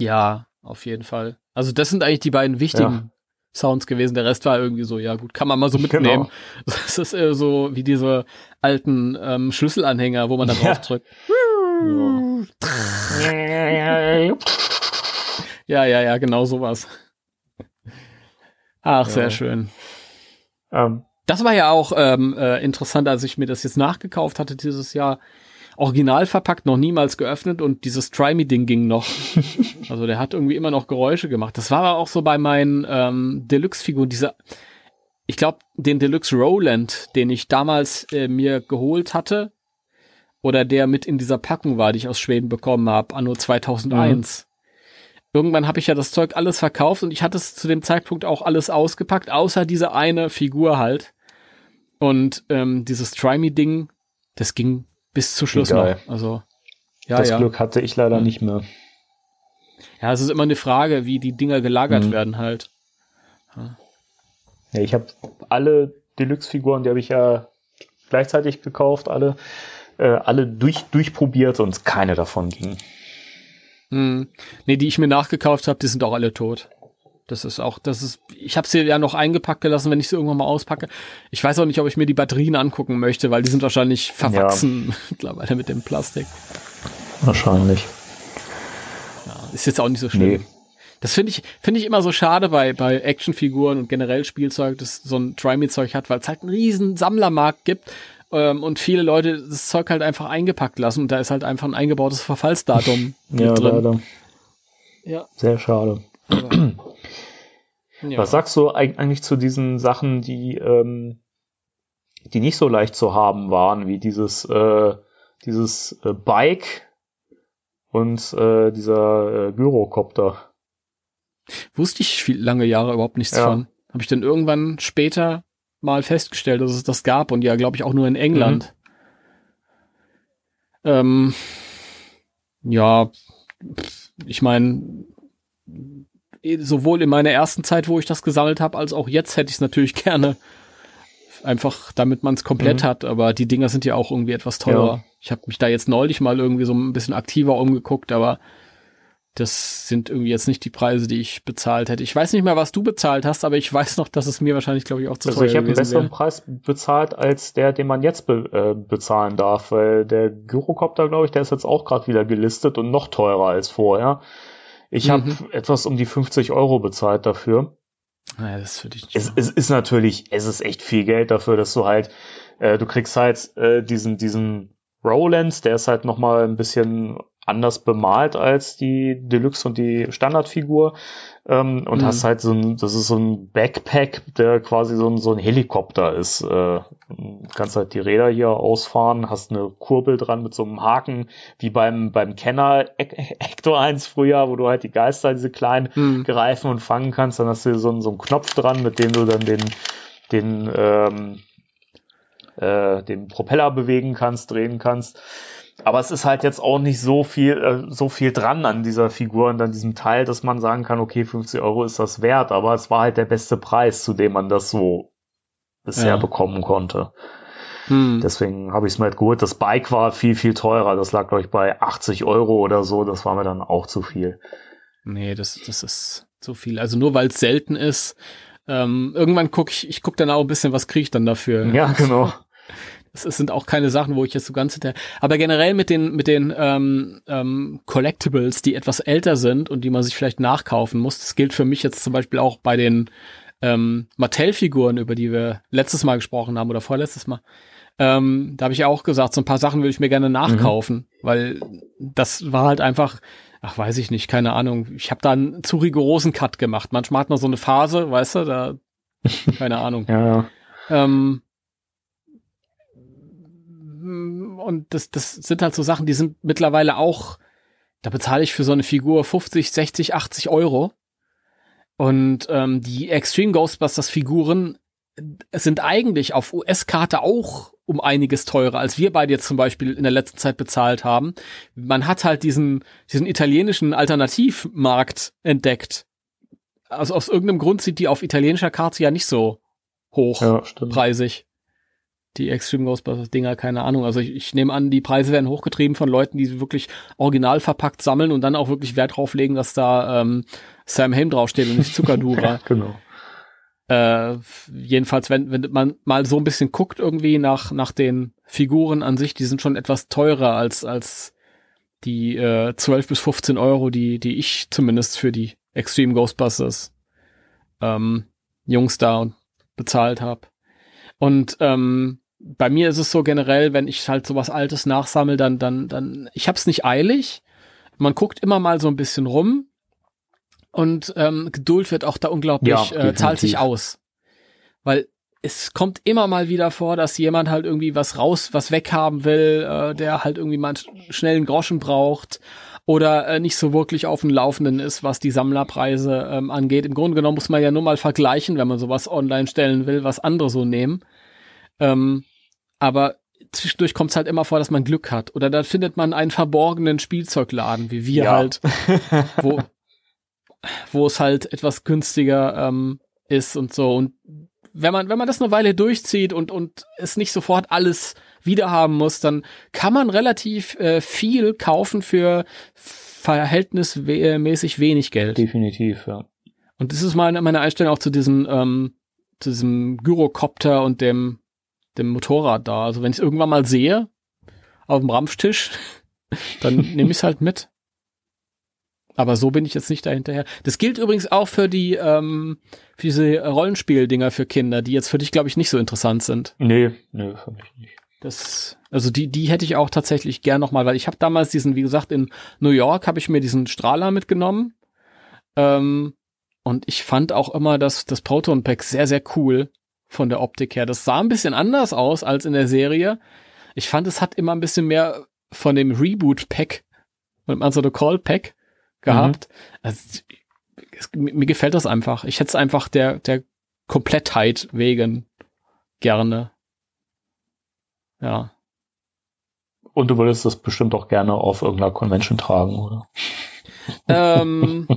Ja, auf jeden Fall. Also das sind eigentlich die beiden wichtigen ja. Sounds gewesen. Der Rest war irgendwie so, ja gut, kann man mal so [LAUGHS] genau. mitnehmen. Genau. [LAUGHS] Das ist äh, so wie diese alten ähm, Schlüsselanhänger, wo man da drauf drückt. Ja. Ja, ja, ja, genau sowas. Ach, ja. sehr schön. Ähm. Das war ja auch ähm, äh, interessant, als ich mir das jetzt nachgekauft hatte dieses Jahr. Original verpackt, noch niemals geöffnet und dieses Try Me Ding ging noch. [LAUGHS] also der hat irgendwie immer noch Geräusche gemacht. Das war aber auch so bei meinen ähm, Deluxe-Figuren. Diese, ich glaube, den Deluxe Roland, den ich damals äh, mir geholt hatte, oder der mit in dieser Packung war, die ich aus Schweden bekommen habe, anno 2001. Mhm irgendwann habe ich ja das Zeug alles verkauft und ich hatte es zu dem Zeitpunkt auch alles ausgepackt, außer diese eine Figur halt. Und ähm, dieses Try Me Ding, das ging bis zu Schluss Egal. noch. Also ja, das ja. Glück hatte ich leider mhm. nicht mehr. Ja, es ist immer eine Frage, wie die Dinger gelagert mhm. werden halt. Ja, ja ich habe alle Deluxe-Figuren, die habe ich ja gleichzeitig gekauft, alle, äh, alle durch, durchprobiert und keine davon ging. Hm. Nee, die ich mir nachgekauft habe, die sind auch alle tot. Das ist auch, das ist, ich habe sie ja noch eingepackt gelassen, wenn ich sie irgendwann mal auspacke. Ich weiß auch nicht, ob ich mir die Batterien angucken möchte, weil die sind wahrscheinlich verwachsen ja. [LAUGHS] mittlerweile mit dem Plastik. Wahrscheinlich. Ja, ist jetzt auch nicht so schlimm. Nee. Das finde ich, finde ich immer so schade bei, bei Actionfiguren und generell Spielzeug, das so ein Try-Me-Zeug hat, weil es halt einen riesen Sammlermarkt gibt ähm, und viele Leute das Zeug halt einfach eingepackt lassen und da ist halt einfach ein eingebautes Verfallsdatum ja, drin. Leider. Ja. Sehr schade. ja. Was sagst du eigentlich zu diesen Sachen, die, ähm, die nicht so leicht zu haben waren, wie dieses, äh, dieses äh, Bike und äh, dieser äh, Gyrocopter? Wusste ich viel, lange Jahre überhaupt nichts ja. von. Habe ich dann irgendwann später mal festgestellt, dass es das gab und ja, glaube ich, auch nur in England. Mhm. Ähm, ja, ich meine, sowohl in meiner ersten Zeit, wo ich das gesammelt habe, als auch jetzt hätte ich es natürlich [LAUGHS] gerne. Einfach, damit man es komplett mhm. hat, aber die Dinger sind ja auch irgendwie etwas teurer. Ja. Ich habe mich da jetzt neulich mal irgendwie so ein bisschen aktiver umgeguckt, aber das sind irgendwie jetzt nicht die Preise, die ich bezahlt hätte. Ich weiß nicht mehr, was du bezahlt hast, aber ich [LAUGHS] weiß noch, dass es mir wahrscheinlich, glaube ich, auch zu also ich habe einen besseren wäre. Preis bezahlt als der, den man jetzt be äh, bezahlen darf, weil der Gyrocopter, glaube ich, der ist jetzt auch gerade wieder gelistet und noch teurer als vorher. Ich mhm. habe etwas um die 50 Euro bezahlt dafür. Naja, das würde ich nicht es, es ist natürlich, es ist echt viel Geld dafür, dass du halt, äh, du kriegst halt äh, diesen, diesen Roland, der ist halt nochmal ein bisschen anders bemalt als die Deluxe und die Standardfigur ähm, und mhm. hast halt so ein, das ist so ein Backpack, der quasi so ein, so ein Helikopter ist. Äh, kannst halt die Räder hier ausfahren, hast eine Kurbel dran mit so einem Haken, wie beim, beim Kenner [LAUGHS] Hector 1 früher, wo du halt die Geister, diese kleinen, mhm. greifen und fangen kannst. Dann hast du so, so einen Knopf dran, mit dem du dann den, den, ähm, äh, den Propeller bewegen kannst, drehen kannst. Aber es ist halt jetzt auch nicht so viel, äh, so viel dran an dieser Figur und an diesem Teil, dass man sagen kann, okay, 50 Euro ist das wert, aber es war halt der beste Preis, zu dem man das so bisher ja. bekommen konnte. Hm. Deswegen habe ich es mir halt geholt. Das Bike war viel, viel teurer. Das lag, glaube ich, bei 80 Euro oder so. Das war mir dann auch zu viel. Nee, das, das ist zu viel. Also nur weil es selten ist. Ähm, irgendwann gucke ich, ich gucke dann auch ein bisschen, was kriege ich dann dafür. Ja, [LAUGHS] genau. Es, es sind auch keine Sachen, wo ich jetzt so ganz hinter. Aber generell mit den mit den ähm, ähm, Collectibles, die etwas älter sind und die man sich vielleicht nachkaufen muss. Das gilt für mich jetzt zum Beispiel auch bei den ähm, Mattel-Figuren, über die wir letztes Mal gesprochen haben oder vorletztes Mal. Ähm, da habe ich auch gesagt, so ein paar Sachen würde ich mir gerne nachkaufen, mhm. weil das war halt einfach, ach weiß ich nicht, keine Ahnung. Ich habe da einen zu rigorosen Cut gemacht. Manchmal hat man so eine Phase, weißt du, da [LAUGHS] keine Ahnung. ja. Ähm, und das, das sind halt so Sachen, die sind mittlerweile auch, da bezahle ich für so eine Figur 50, 60, 80 Euro. Und ähm, die Extreme Ghostbusters Figuren sind eigentlich auf US-Karte auch um einiges teurer, als wir beide jetzt zum Beispiel in der letzten Zeit bezahlt haben. Man hat halt diesen, diesen italienischen Alternativmarkt entdeckt. Also aus irgendeinem Grund sind die auf italienischer Karte ja nicht so hoch Ja. Die Extreme Ghostbusters Dinger, keine Ahnung. Also ich, ich nehme an, die Preise werden hochgetrieben von Leuten, die sie wirklich original verpackt sammeln und dann auch wirklich Wert drauf legen, dass da ähm, Sam Hain draufsteht und nicht Zuckerdura. [LAUGHS] Genau. Äh, jedenfalls, wenn, wenn man mal so ein bisschen guckt irgendwie nach, nach den Figuren an sich, die sind schon etwas teurer als, als die äh, 12 bis 15 Euro, die, die ich zumindest für die Extreme Ghostbusters ähm, Jungs da bezahlt habe. Und ähm, bei mir ist es so generell, wenn ich halt sowas Altes nachsammel, dann, dann, dann, ich hab's nicht eilig. Man guckt immer mal so ein bisschen rum und ähm, Geduld wird auch da unglaublich, Ja, äh, zahlt sich aus. Weil es kommt immer mal wieder vor, dass jemand halt irgendwie was raus, was weghaben will, äh, der halt irgendwie mal schnellen Groschen braucht oder äh, nicht so wirklich auf dem Laufenden ist, was die Sammlerpreise ähm, angeht. Im Grunde genommen muss man ja nur mal vergleichen, wenn man sowas online stellen will, was andere so nehmen. Ähm, aber zwischendurch kommt es halt immer vor, dass man Glück hat. Oder da findet man einen verborgenen Spielzeugladen, wie wir Ja. halt, [LAUGHS] wo, wo es halt etwas günstiger ähm, ist und so. Und wenn man, wenn man das eine Weile durchzieht und, und es nicht sofort alles wiederhaben muss, dann kann man relativ äh, viel kaufen für verhältnismäßig wenig Geld. Definitiv, ja. Und das ist meine, meine Einstellung auch zu diesem, ähm, zu diesem Gyrocopter und dem, dem Motorrad da. Also wenn ich es irgendwann mal sehe, auf dem Rampftisch, [LAUGHS] dann nehme ich es halt mit. Aber so bin ich jetzt nicht dahinterher. Das gilt übrigens auch für die, ähm, für diese Rollenspiel-Dinger für Kinder, die jetzt für dich, glaube ich, nicht so interessant sind. Nee, nee, für mich nicht. Das, also die, die hätte ich auch tatsächlich gern nochmal, weil ich habe damals diesen, wie gesagt, in New York habe ich mir diesen Strahler mitgenommen. Ähm, und ich fand auch immer das, das Proton Pack sehr, sehr cool von der Optik her. Das sah ein bisschen anders aus als in der Serie. Ich fand, es hat immer ein bisschen mehr von dem Reboot Pack, also the Call Pack gehabt. Also, es, mir mir gefällt das einfach. Ich hätte es einfach der, der Komplettheit wegen gerne. Ja. Und du würdest das bestimmt auch gerne auf irgendeiner Convention tragen, oder? ähm,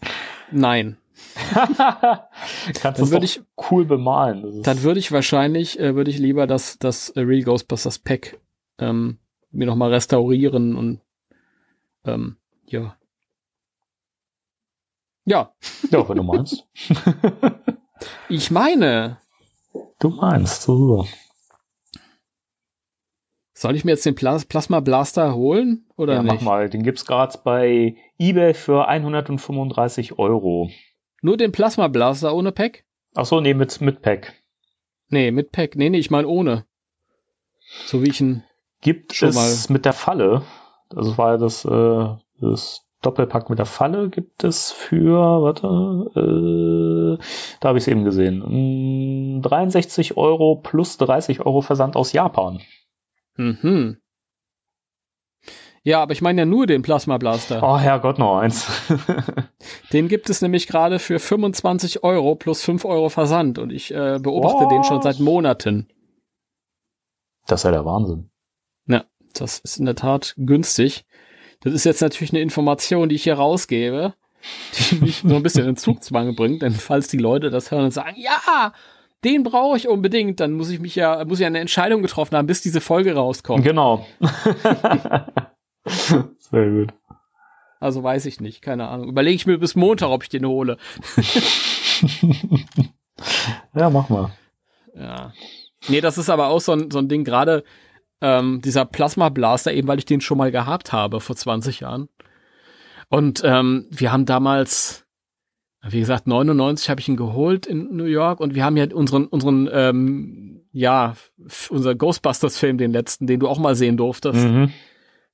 [LAUGHS] nein. Kannst [LAUGHS] Dann das würde ich, cool bemalen. Dann würde ich wahrscheinlich, äh, würde ich lieber das, das äh, Real Ghostbusters Pack ähm, mir nochmal restaurieren und ähm, ja. Ja, ja, wenn du meinst. [LAUGHS] ich meine, du meinst, so. soll ich mir jetzt den Plas Plasma Blaster holen oder ja, nicht? mach mal. Den gibt's gerade bei eBay für 135 Euro. Nur den Plasma Blaster ohne Pack? Ach so, nee, mit, mit Pack. Nee, mit Pack. Nee, nee, ich meine ohne. So wie ich ihn. Gibt Schon es mit der Falle, also war ja das, äh, das Doppelpack mit der Falle, gibt es für, warte, äh, da habe ich es eben gesehen, mm, 63 Euro plus 30 Euro Versand aus Japan. Mhm. Ja, aber ich meine ja nur den Plasma Blaster. Oh Herrgott, noch eins. [LAUGHS] Den gibt es nämlich gerade für 25 Euro plus 5 Euro Versand und ich äh, beobachte den schon seit Monaten. das ist ja der Wahnsinn. Ja, das ist in der Tat günstig. Das ist jetzt natürlich eine Information, die ich hier rausgebe, die [LAUGHS] mich so ein bisschen in Zugzwang bringt, denn falls die Leute das hören und sagen, ja, den brauche ich unbedingt, dann muss ich mich ja, muss ich eine Entscheidung getroffen haben, bis diese Folge rauskommt. Genau. [LAUGHS] [LAUGHS] Sehr gut. Also weiß ich nicht, keine Ahnung. Überlege ich mir bis Montag, ob ich den hole. [LAUGHS] ja, mach mal. Ja. Nee, das ist aber auch so ein, so ein Ding, gerade ähm, dieser Plasma Blaster, eben weil ich den schon mal gehabt habe vor 20 Jahren. Und ähm, wir haben damals, wie gesagt, 99 habe ich ihn geholt in New York und wir haben ja unseren, unseren, ähm, ja, unser Ghostbusters-Film, den letzten, den du auch mal sehen durftest, Mhm.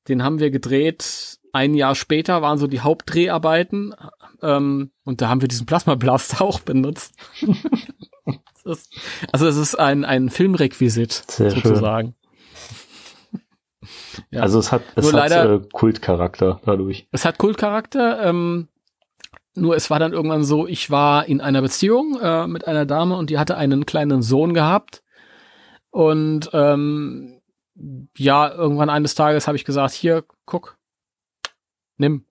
Den haben wir gedreht. Ein Jahr später waren so die Hauptdreharbeiten ähm, und da haben wir diesen Plasma Blaster [LAUGHS] auch benutzt. ist, also es ist ein, ein Filmrequisit Sehr sozusagen. Ja. Also es hat, es Nur hat leider- äh, Kultcharakter dadurch. Es hat Kultcharakter. Ähm, nur es war dann irgendwann so, ich war in einer Beziehung äh, mit einer Dame und die hatte einen kleinen Sohn gehabt. Und ähm, ja, irgendwann eines Tages habe ich gesagt, hier, guck, nimm,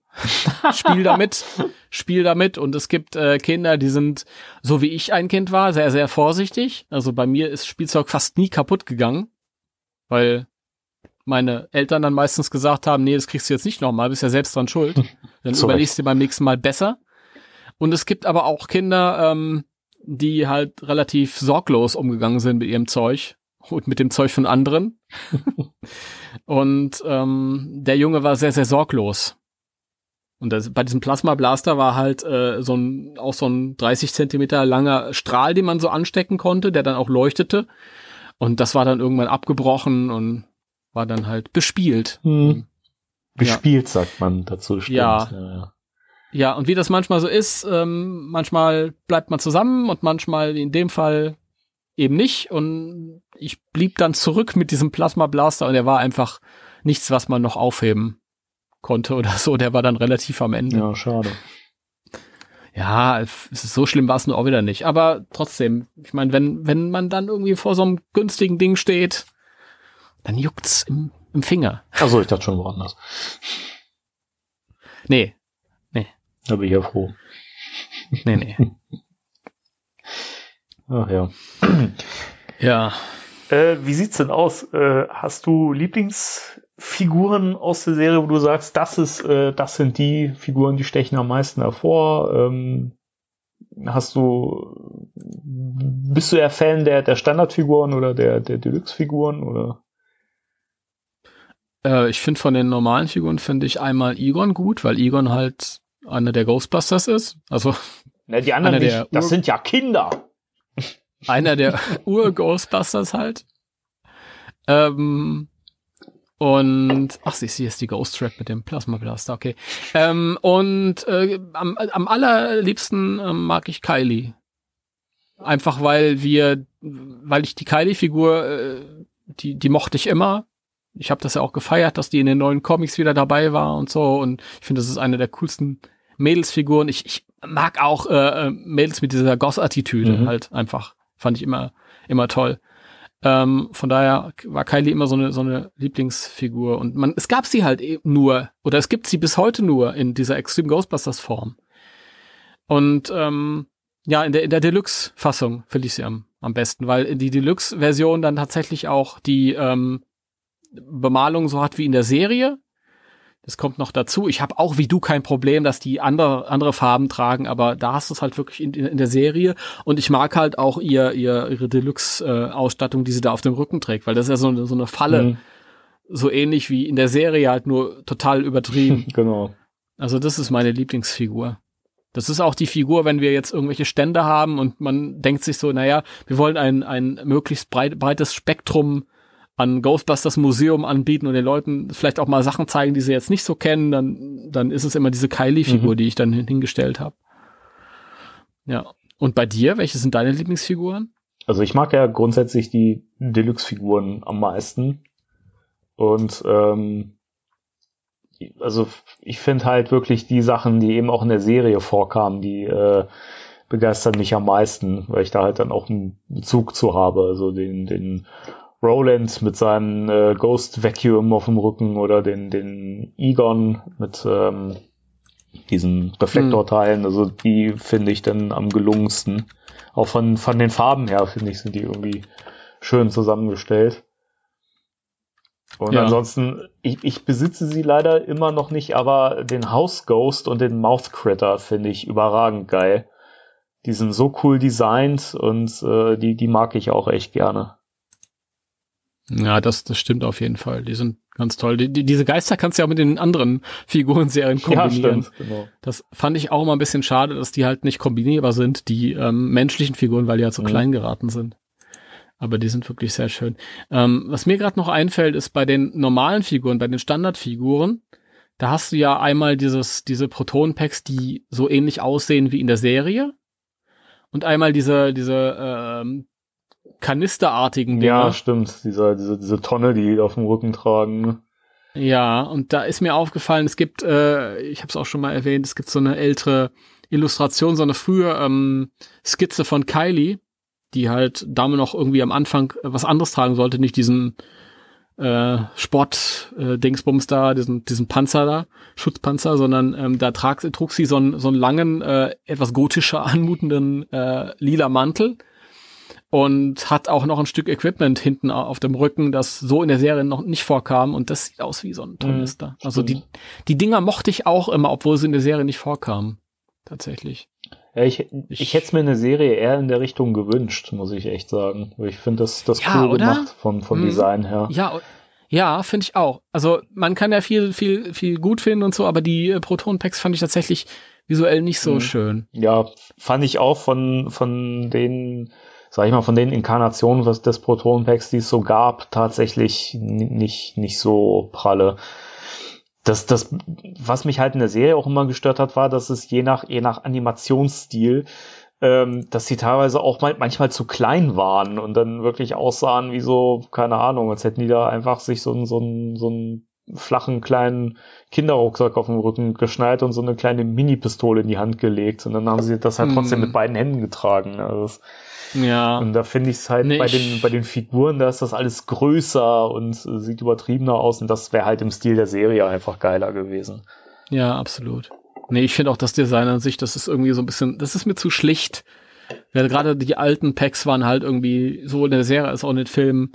spiel damit, [LAUGHS] spiel damit. Und es gibt äh, Kinder, die sind, so wie ich ein Kind war, sehr, sehr vorsichtig. Also bei mir ist Spielzeug fast nie kaputt gegangen, weil meine Eltern dann meistens gesagt haben, nee, das kriegst du jetzt nicht nochmal, bist ja selbst dran schuld. [LAUGHS] Dann Zu überlegst du dir beim nächsten Mal besser. Und es gibt aber auch Kinder, ähm, die halt relativ sorglos umgegangen sind mit ihrem Zeug und mit dem Zeug von anderen. [LAUGHS] und ähm, der Junge war sehr, sehr sorglos. Und das, bei diesem Plasma Blaster war halt äh, so ein auch so ein 30 Zentimeter langer Strahl, den man so anstecken konnte, der dann auch leuchtete. Und das war dann irgendwann abgebrochen und war dann halt bespielt. Hm. Bespielt, sagt man dazu. Stimmt. Ja. ja, ja. Ja, und wie das manchmal so ist, ähm, manchmal bleibt man zusammen und manchmal in dem Fall eben nicht. Und ich blieb dann zurück mit diesem Plasma Blaster und er war einfach nichts, was man noch aufheben konnte oder so. Der war dann relativ am Ende. Ja, schade. Ja, es ist so schlimm war es nur auch wieder nicht. Aber trotzdem, ich meine, wenn, wenn man dann irgendwie vor so einem günstigen Ding steht, dann juckt's im, im Finger. Also ich dachte schon woanders. Nee, Da bin ich ja froh. nee, nee. [LAUGHS] Ach ja. ja. Äh, wie sieht's denn aus? Äh, hast du Lieblingsfiguren aus der Serie, wo du sagst, das ist, äh, das sind die Figuren, die stechen am meisten hervor? Ähm, hast du, bist du eher Fan der, der Standardfiguren oder der, der Deluxe-Figuren oder? Äh, ich finde von den normalen Figuren finde ich einmal Egon gut, weil Egon halt einer der Ghostbusters ist. Also Na, die anderen nicht. Das sind ja Kinder. Einer der [LAUGHS] Ur-Ghostbusters halt. Ähm, und ach, siehst du, hier ist die Ghost Trap mit dem Plasma Blaster, okay. Ähm, und äh, am, am allerliebsten ähm, mag ich Kylie. Einfach weil wir, weil ich die Kylie-Figur, äh, die, die mochte ich immer. Ich habe das ja auch gefeiert, dass die in den neuen Comics wieder dabei war und so. Und ich finde, das ist eine der coolsten Mädelsfiguren. Ich, ich mag auch äh, äh, Mädels mit dieser Goss-Attitüde Mhm. halt einfach. Fand ich immer, immer toll. Ähm, von daher war Kylie immer so eine, so eine Lieblingsfigur. Und man, es gab sie halt eben nur, oder es gibt sie bis heute nur in dieser Extreme Ghostbusters Form. Und ähm, ja, in der, in der Deluxe-Fassung finde ich sie am, am besten, weil die Deluxe-Version dann tatsächlich auch die ähm, Bemalung so hat wie in der Serie. Das kommt noch dazu. Ich habe auch wie du kein Problem, dass die andere, andere Farben tragen, aber da hast du es halt wirklich in, in der Serie. Und ich mag halt auch ihr, ihr ihre Deluxe-Ausstattung, die sie da auf dem Rücken trägt, weil das ist ja so, eine- so eine Falle, Mhm, so ähnlich wie in der Serie, halt nur total übertrieben. [LAUGHS] genau. Also das ist meine Lieblingsfigur. Das ist auch die Figur, wenn wir jetzt irgendwelche Stände haben und man denkt sich so, naja, wir wollen ein, ein möglichst breit, breites Spektrum an Ghostbusters Museum anbieten und den Leuten vielleicht auch mal Sachen zeigen, die sie jetzt nicht so kennen, dann, dann ist es immer diese Kylie-Figur, Mhm. die ich dann hin- hingestellt habe. Ja. Und bei dir, welche sind deine Lieblingsfiguren? Also ich mag ja grundsätzlich die Deluxe-Figuren am meisten. Und ähm, also ich finde halt wirklich die Sachen, die eben auch in der Serie vorkamen, die äh, begeistern mich am meisten, weil ich da halt dann auch einen Bezug zu habe. Also den, den Roland mit seinem äh, Ghost Vacuum auf dem Rücken oder den, den Egon mit ähm, diesen Reflektorteilen. Also die finde ich dann am gelungensten. Auch von, von den Farben her, finde ich, sind die irgendwie schön zusammengestellt. Und Ja. ansonsten, ich, ich besitze sie leider immer noch nicht, aber den House Ghost und den Mouth Critter finde ich überragend geil. Die sind so cool designt und äh, die, die mag ich auch echt gerne. Ja, das, das stimmt auf jeden Fall. Die sind ganz toll. Die, die, diese Geister kannst du ja auch mit den anderen [LAUGHS] Figurenserien kombinieren. Ja, stimmt, genau. Das fand ich auch immer ein bisschen schade, dass die halt nicht kombinierbar sind, die ähm, menschlichen Figuren, weil die halt so Mhm. klein geraten sind. Aber die sind wirklich sehr schön. Ähm, was mir gerade noch einfällt, ist bei den normalen Figuren, bei den Standardfiguren, da hast du ja einmal dieses, diese Proton-Packs, die so ähnlich aussehen wie in der Serie. Und einmal diese, diese ähm, kanisterartigen Dinger. Ja, stimmt. Diese, diese, diese Tonne, die die auf dem Rücken tragen. ne? Ja, und da ist mir aufgefallen, es gibt, äh, ich habe es auch schon mal erwähnt, es gibt so eine ältere Illustration, so eine frühe ähm, Skizze von Kylie, die halt Dame noch irgendwie am Anfang was anderes tragen sollte, nicht diesen äh, Sport-Dingsbums äh, da, diesen, diesen Panzer da, Schutzpanzer, sondern ähm, da trag, trug sie so einen, so einen langen, äh, etwas gotischer [LAUGHS] anmutenden äh, lila Mantel und hat auch noch ein Stück Equipment hinten auf dem Rücken, das so in der Serie noch nicht vorkam und das sieht aus wie so ein Tornister. Mhm, also die, die Dinger mochte ich auch immer, obwohl sie in der Serie nicht vorkamen. Tatsächlich. Ja, ich, ich, ich hätte mir eine Serie eher in der Richtung gewünscht, muss ich echt sagen. Ich finde das, das ja, cool oder? gemacht vom, vom hm. Design her. Ja, ja, finde ich auch. Also man kann ja viel, viel, viel gut finden und so, aber die äh, Proton-Packs fand ich tatsächlich visuell nicht so hm. schön. Ja, fand ich auch von, von den, sag ich mal, von den Inkarnationen des Proton-Packs, die es so gab, tatsächlich nicht, nicht so pralle das, das, was mich halt in der Serie auch immer gestört hat, war, dass es je nach, je nach Animationsstil, ähm, dass sie teilweise auch mal, manchmal zu klein waren und dann wirklich aussahen wie so, keine Ahnung, als hätten die da einfach sich so einen, so einen, so einen flachen kleinen Kinderrucksack auf dem Rücken geschnallt und so eine kleine Mini-Pistole in die Hand gelegt und dann haben sie das halt trotzdem hm. mit beiden Händen getragen. Also das, ja. Und da finde ich es halt nee, bei den, bei den Figuren, da ist das alles größer und äh, sieht übertriebener aus und das wäre halt im Stil der Serie einfach geiler gewesen. Ja, absolut. Nee, ich finde auch das Design an sich, das ist irgendwie so ein bisschen, das ist mir zu schlicht. Ja, gerade die alten Packs waren halt irgendwie so in der Serie als auch in den Filmen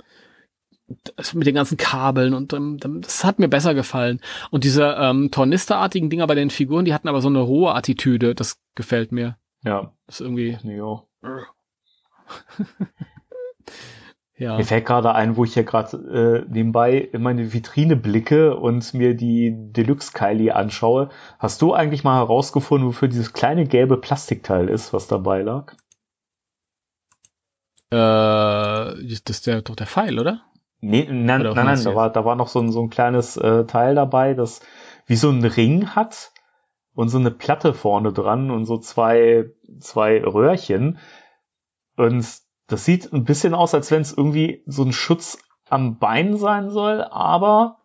mit den ganzen Kabeln und ähm, das hat mir besser gefallen. Und diese ähm, Tornisterartigen Dinger bei den Figuren, die hatten aber so eine rohe Attitüde, das gefällt mir. Ja. Das ist irgendwie. Ja. [LAUGHS] ja. Mir fällt gerade ein, wo ich hier gerade äh, nebenbei in meine Vitrine blicke und mir die Deluxe Kylie anschaue. Hast du eigentlich mal herausgefunden, wofür dieses kleine gelbe Plastikteil ist, was dabei lag? Äh, das ist der, doch der Pfeil, oder? Nee, nein, nein, nein, da war, da war noch so ein, so ein kleines äh, Teil dabei, das wie so ein Ring hat und so eine Platte vorne dran und so zwei, zwei Röhrchen. Und das sieht ein bisschen aus, als wenn es irgendwie so ein Schutz am Bein sein soll, aber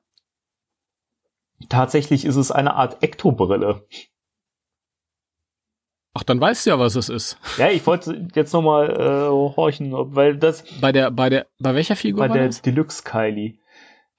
tatsächlich ist es eine Art Ektobrille. Ach, dann weißt du ja, was es ist. [LAUGHS] Ja, ich wollte jetzt nochmal äh, horchen, weil das. Bei der, bei der, bei welcher Figur? Bei der das? Deluxe Kylie.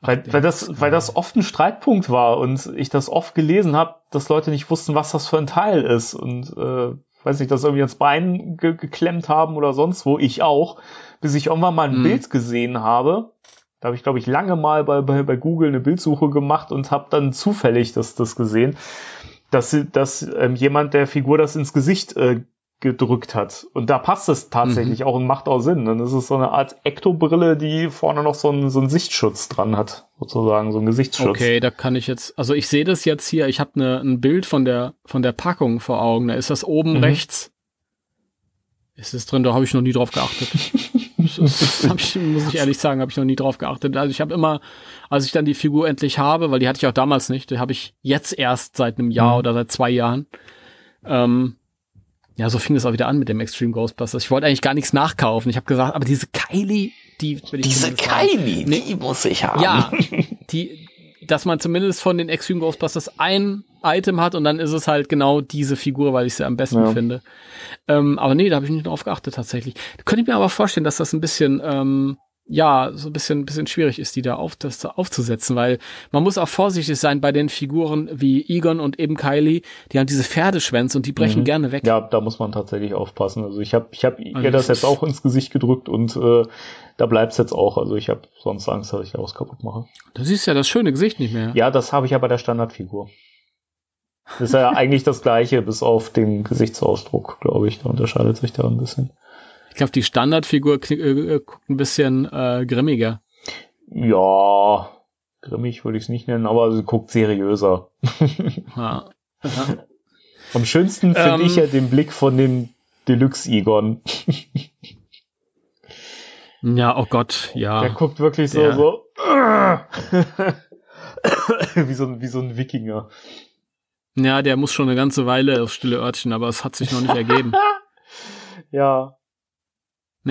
Weil, Ach, weil, das, weil das oft ein Streitpunkt war und ich das oft gelesen habe, dass Leute nicht wussten, was das für ein Teil ist. Und äh, weiß nicht, das irgendwie ins Bein ge geklemmt haben oder sonst wo, ich auch, bis ich irgendwann mal ein mhm. Bild gesehen habe. Da habe ich, glaube ich, lange mal bei, bei, bei Google eine Bildsuche gemacht und habe dann zufällig das, das gesehen, dass, dass ähm, jemand der Figur das ins Gesicht äh, gedrückt hat. Und da passt es tatsächlich mhm. auch und macht auch Sinn. Dann ist es so eine Art Ektobrille, die vorne noch so einen, so einen Sichtschutz dran hat, sozusagen, so ein Gesichtsschutz. Okay, da kann ich jetzt, also ich sehe das jetzt hier, ich habe ne, ein Bild von der, von der Packung vor Augen, da ist das oben mhm. rechts. Ist es drin, da habe ich noch nie drauf geachtet. [LAUGHS] das hab ich, muss ich ehrlich sagen, habe ich noch nie drauf geachtet. Also ich habe immer, als ich dann die Figur endlich habe, weil die hatte ich auch damals nicht, die habe ich jetzt erst seit einem Jahr mhm. oder seit zwei Jahren, ähm, ja, so fing es auch wieder an mit dem Extreme Ghostbusters. Ich wollte eigentlich gar nichts nachkaufen. Ich habe gesagt, aber diese Kylie, die will ich Diese Kylie, nee, die muss ich haben. Ja, [LAUGHS] die, dass man zumindest von den Extreme Ghostbusters ein Item hat und dann ist es halt genau diese Figur, weil ich sie am besten ja. finde. Ähm, aber nee, da habe ich nicht drauf geachtet tatsächlich. Könnte ich mir aber vorstellen, dass das ein bisschen ähm, ja, so ein bisschen, bisschen schwierig ist, die da auf, das aufzusetzen, weil man muss auch vorsichtig sein bei den Figuren wie Egon und eben Kylie, die haben diese Pferdeschwänze und die brechen mhm. gerne weg. Ja, da muss man tatsächlich aufpassen. Also ich habe ich hab also ihr das jetzt auch ins Gesicht gedrückt und äh, da bleibt's jetzt auch. Also ich habe sonst Angst, dass ich da was kaputt mache. Du siehst ja das schöne Gesicht nicht mehr. Ja, das habe ich ja bei der Standardfigur. Das ist ja [LAUGHS] eigentlich das gleiche, bis auf den Gesichtsausdruck, glaube ich. Da unterscheidet sich da ein bisschen. Ich glaube, die Standardfigur äh, äh, guckt ein bisschen äh, grimmiger. Ja, grimmig würde ich es nicht nennen, aber sie guckt seriöser. [LAUGHS] ja. Am schönsten finde ähm, ich ja den Blick von dem Deluxe Egon. ja, oh Gott, ja. Der guckt wirklich so, der. so wie so ein, wie so ein Wikinger. Ja, der muss schon eine ganze Weile auf stille Örtchen, aber es hat sich noch nicht ergeben. [LAUGHS] ja,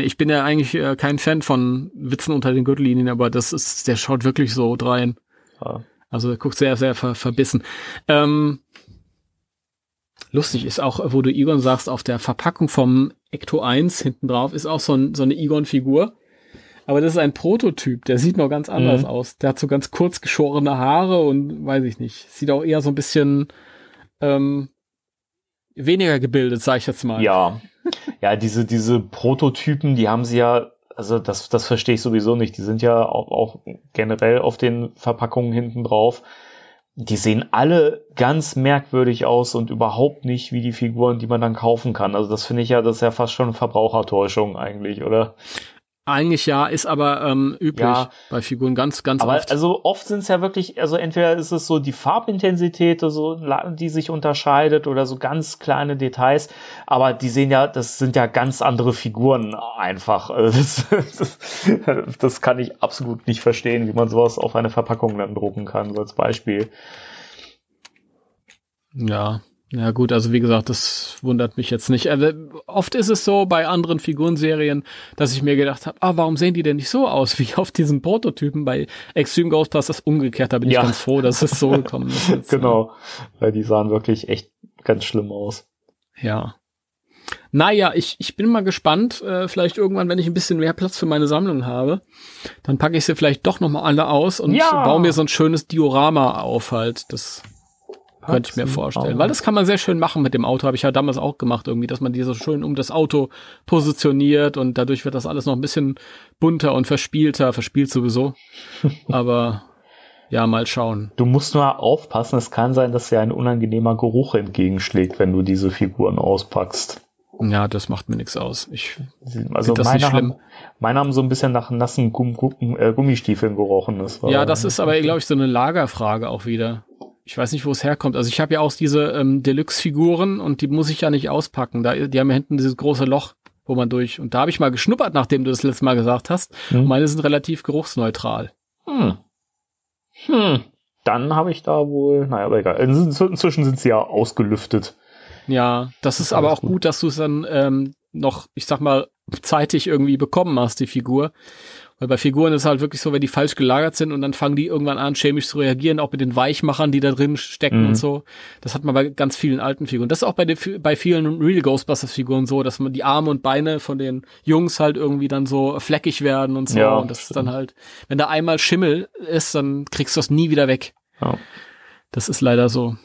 ich bin ja eigentlich äh, kein Fan von Witzen unter den Gürtellinien, aber das ist, der schaut wirklich so drein. Ja. Also er guckt sehr, sehr ver verbissen. Ähm, Lustig ist auch, wo du Egon sagst, auf der Verpackung vom Ecto 1 hinten drauf ist auch so, ein, so eine Egon-Figur. Aber das ist ein Prototyp, der sieht noch ganz anders Mhm. aus. Der hat so ganz kurz geschorene Haare und weiß ich nicht. Sieht auch eher so ein bisschen ähm, weniger gebildet, sag ich jetzt mal. Ja. Ja, diese, diese Prototypen, die haben sie ja, also das, das verstehe ich sowieso nicht. Die sind ja auch, auch generell auf den Verpackungen hinten drauf. Die sehen alle ganz merkwürdig aus und überhaupt nicht wie die Figuren, die man dann kaufen kann. Also das finde ich ja, das ist ja fast schon Verbrauchertäuschung eigentlich, oder? Eigentlich ja, ist aber ähm, üblich Ja. bei Figuren ganz, ganz Aber oft. also oft sind es ja wirklich, also entweder ist es so die Farbintensität, so, die sich unterscheidet oder so ganz kleine Details, aber die sehen ja, das sind ja ganz andere Figuren einfach. Also das, das, [LAUGHS] das kann ich absolut nicht verstehen, wie man sowas auf eine Verpackung dann drucken kann, so als Beispiel. Ja, ja gut, also wie gesagt, das wundert mich jetzt nicht. Also, oft ist es so bei anderen Figurenserien, dass ich mir gedacht habe, ah, warum sehen die denn nicht so aus wie auf diesen Prototypen bei Extreme Ghostbusters umgekehrt? Da bin Ja. ich ganz froh, dass es so [LAUGHS] gekommen ist. Jetzt, Genau, weil die sahen wirklich echt ganz schlimm aus. Ja. Naja, ich, ich bin mal gespannt. Äh, vielleicht irgendwann, wenn ich ein bisschen mehr Platz für meine Sammlung habe, dann packe ich sie vielleicht doch noch mal alle aus und Ja. baue mir so ein schönes Diorama auf halt. Das könnte ich mir vorstellen. Weil das kann man sehr schön machen mit dem Auto. Habe ich ja damals auch gemacht irgendwie, dass man die so schön um das Auto positioniert und dadurch wird das alles noch ein bisschen bunter und verspielter. Verspielt sowieso. [LAUGHS] Aber ja, mal schauen. Du musst nur aufpassen, es kann sein, dass dir ein unangenehmer Geruch entgegenschlägt, wenn du diese Figuren auspackst. Ja, das macht mir nichts aus. Ich, Also das meine nicht schlimm? haben, meine haben so ein bisschen nach nassen Gumm, Gumm, äh, Gummistiefeln gerochen. Das war, Ja, das ist aber, glaube ich, so eine Lagerfrage auch wieder. Ich weiß nicht, wo es herkommt. Also ich habe ja auch diese ähm, Deluxe-Figuren und die muss ich ja nicht auspacken. Da, die haben ja hinten dieses große Loch, wo man durch. Und da habe ich mal geschnuppert, nachdem du das letzte Mal gesagt hast. Hm. Und meine sind relativ geruchsneutral. Hm. Hm. Dann habe ich da wohl, naja, aber egal. In- Inzwischen sind sie ja ausgelüftet. Ja, das ist aber auch gut, dass du es dann ähm, noch, ich sag mal, zeitig irgendwie bekommen hast, die Figur. Weil bei Figuren ist halt wirklich so, wenn die falsch gelagert sind und dann fangen die irgendwann an, chemisch zu reagieren, auch mit den Weichmachern, die da drin stecken Mhm. und so. Das hat man bei ganz vielen alten Figuren. Das ist auch bei, den, bei vielen Real Ghostbusters Figuren so, dass man die Arme und Beine von den Jungs halt irgendwie dann so fleckig werden und so. Ja, und das ist dann stimmt. halt, wenn da einmal Schimmel ist, dann kriegst du das nie wieder weg. Ja. Das ist leider so.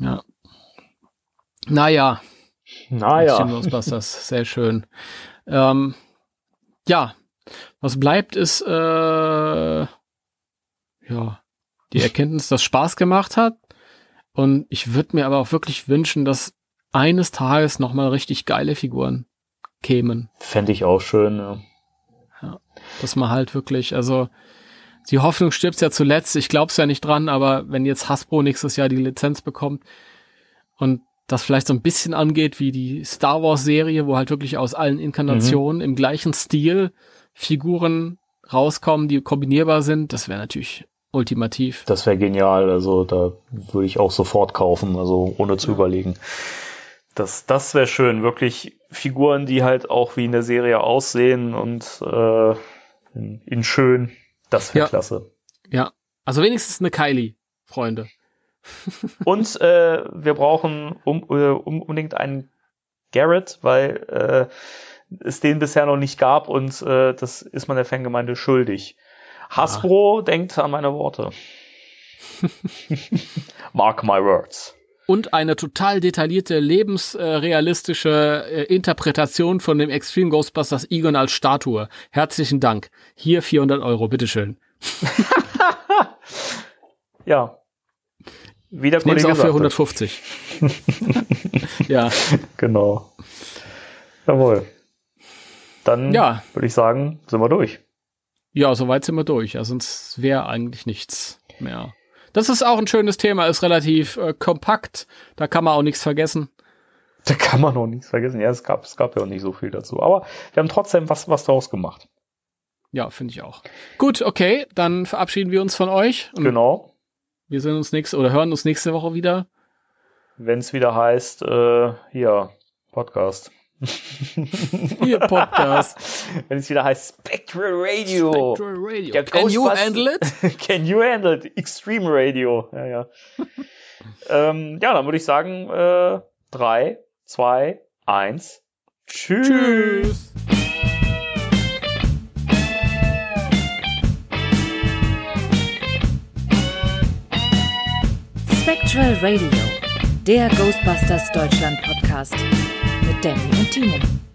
Ja. Naja, Naja, Ghostbusters, sehr schön. Ähm, ja, was bleibt ist äh, ja die Erkenntnis, dass Spaß gemacht hat. Und ich würde mir aber auch wirklich wünschen, dass eines Tages noch mal richtig geile Figuren kämen, fände ich auch schön. Ja. dass man halt wirklich, also die Hoffnung stirbt ja zuletzt. Ich glaube es ja nicht dran, aber wenn jetzt Hasbro nächstes Jahr die Lizenz bekommt und das vielleicht so ein bisschen angeht wie die Star Wars Serie, wo halt wirklich aus allen Inkarnationen im gleichen Stil Figuren rauskommen, die kombinierbar sind, das wäre natürlich ultimativ. Das wäre genial. Also da würde ich auch sofort kaufen, also ohne zu Ja. überlegen. Das, das wäre schön. Wirklich Figuren, die halt auch wie in der Serie aussehen und äh, in, in schön. Das wäre Ja. klasse. Ja, also wenigstens eine Kylie, Freunde. [LAUGHS] Und äh, wir brauchen um, äh, um, unbedingt einen Garrett, weil äh, es den bisher noch nicht gab und äh, das ist man der Fangemeinde schuldig. Hasbro denkt an meine Worte. [LAUGHS] Mark my words. und eine total detaillierte, lebensrealistische äh, Interpretation von dem Extreme Ghostbusters Egon als Statue. Herzlichen Dank. Hier 400 Euro, bitteschön. [LAUGHS] Ja. Wie der Ich Kollege auch für sagte. 150. [LAUGHS] ja, Genau. Jawohl. Dann Ja. würde ich sagen, sind wir durch. ja, soweit sind wir durch. Ja, sonst wäre eigentlich nichts mehr. Das ist auch ein schönes Thema, ist relativ äh, kompakt. Da kann man auch nichts vergessen. [LAUGHS] Da kann man noch nichts vergessen. Ja, es gab, es gab ja auch nicht so viel dazu. Aber wir haben trotzdem was, was daraus gemacht. Ja, finde ich auch. Gut, okay, dann verabschieden wir uns von euch. Und Genau. Wir sehen uns nächste oder hören uns nächste Woche wieder. Wenn es wieder heißt, äh, hier, Podcast. [LAUGHS] Ihr Podcast. Wenn es wieder heißt Spectral Radio. Spectral Radio. Ja, Can you handle it? [LAUGHS] Can you handle it? Extreme Radio. Ja, ja. [LAUGHS] ähm, ja, dann würde ich sagen, äh, drei, zwei, eins. Tschüss. Tschüss. Spectral Radio, der Ghostbusters Deutschland Podcast. Danny and Timo.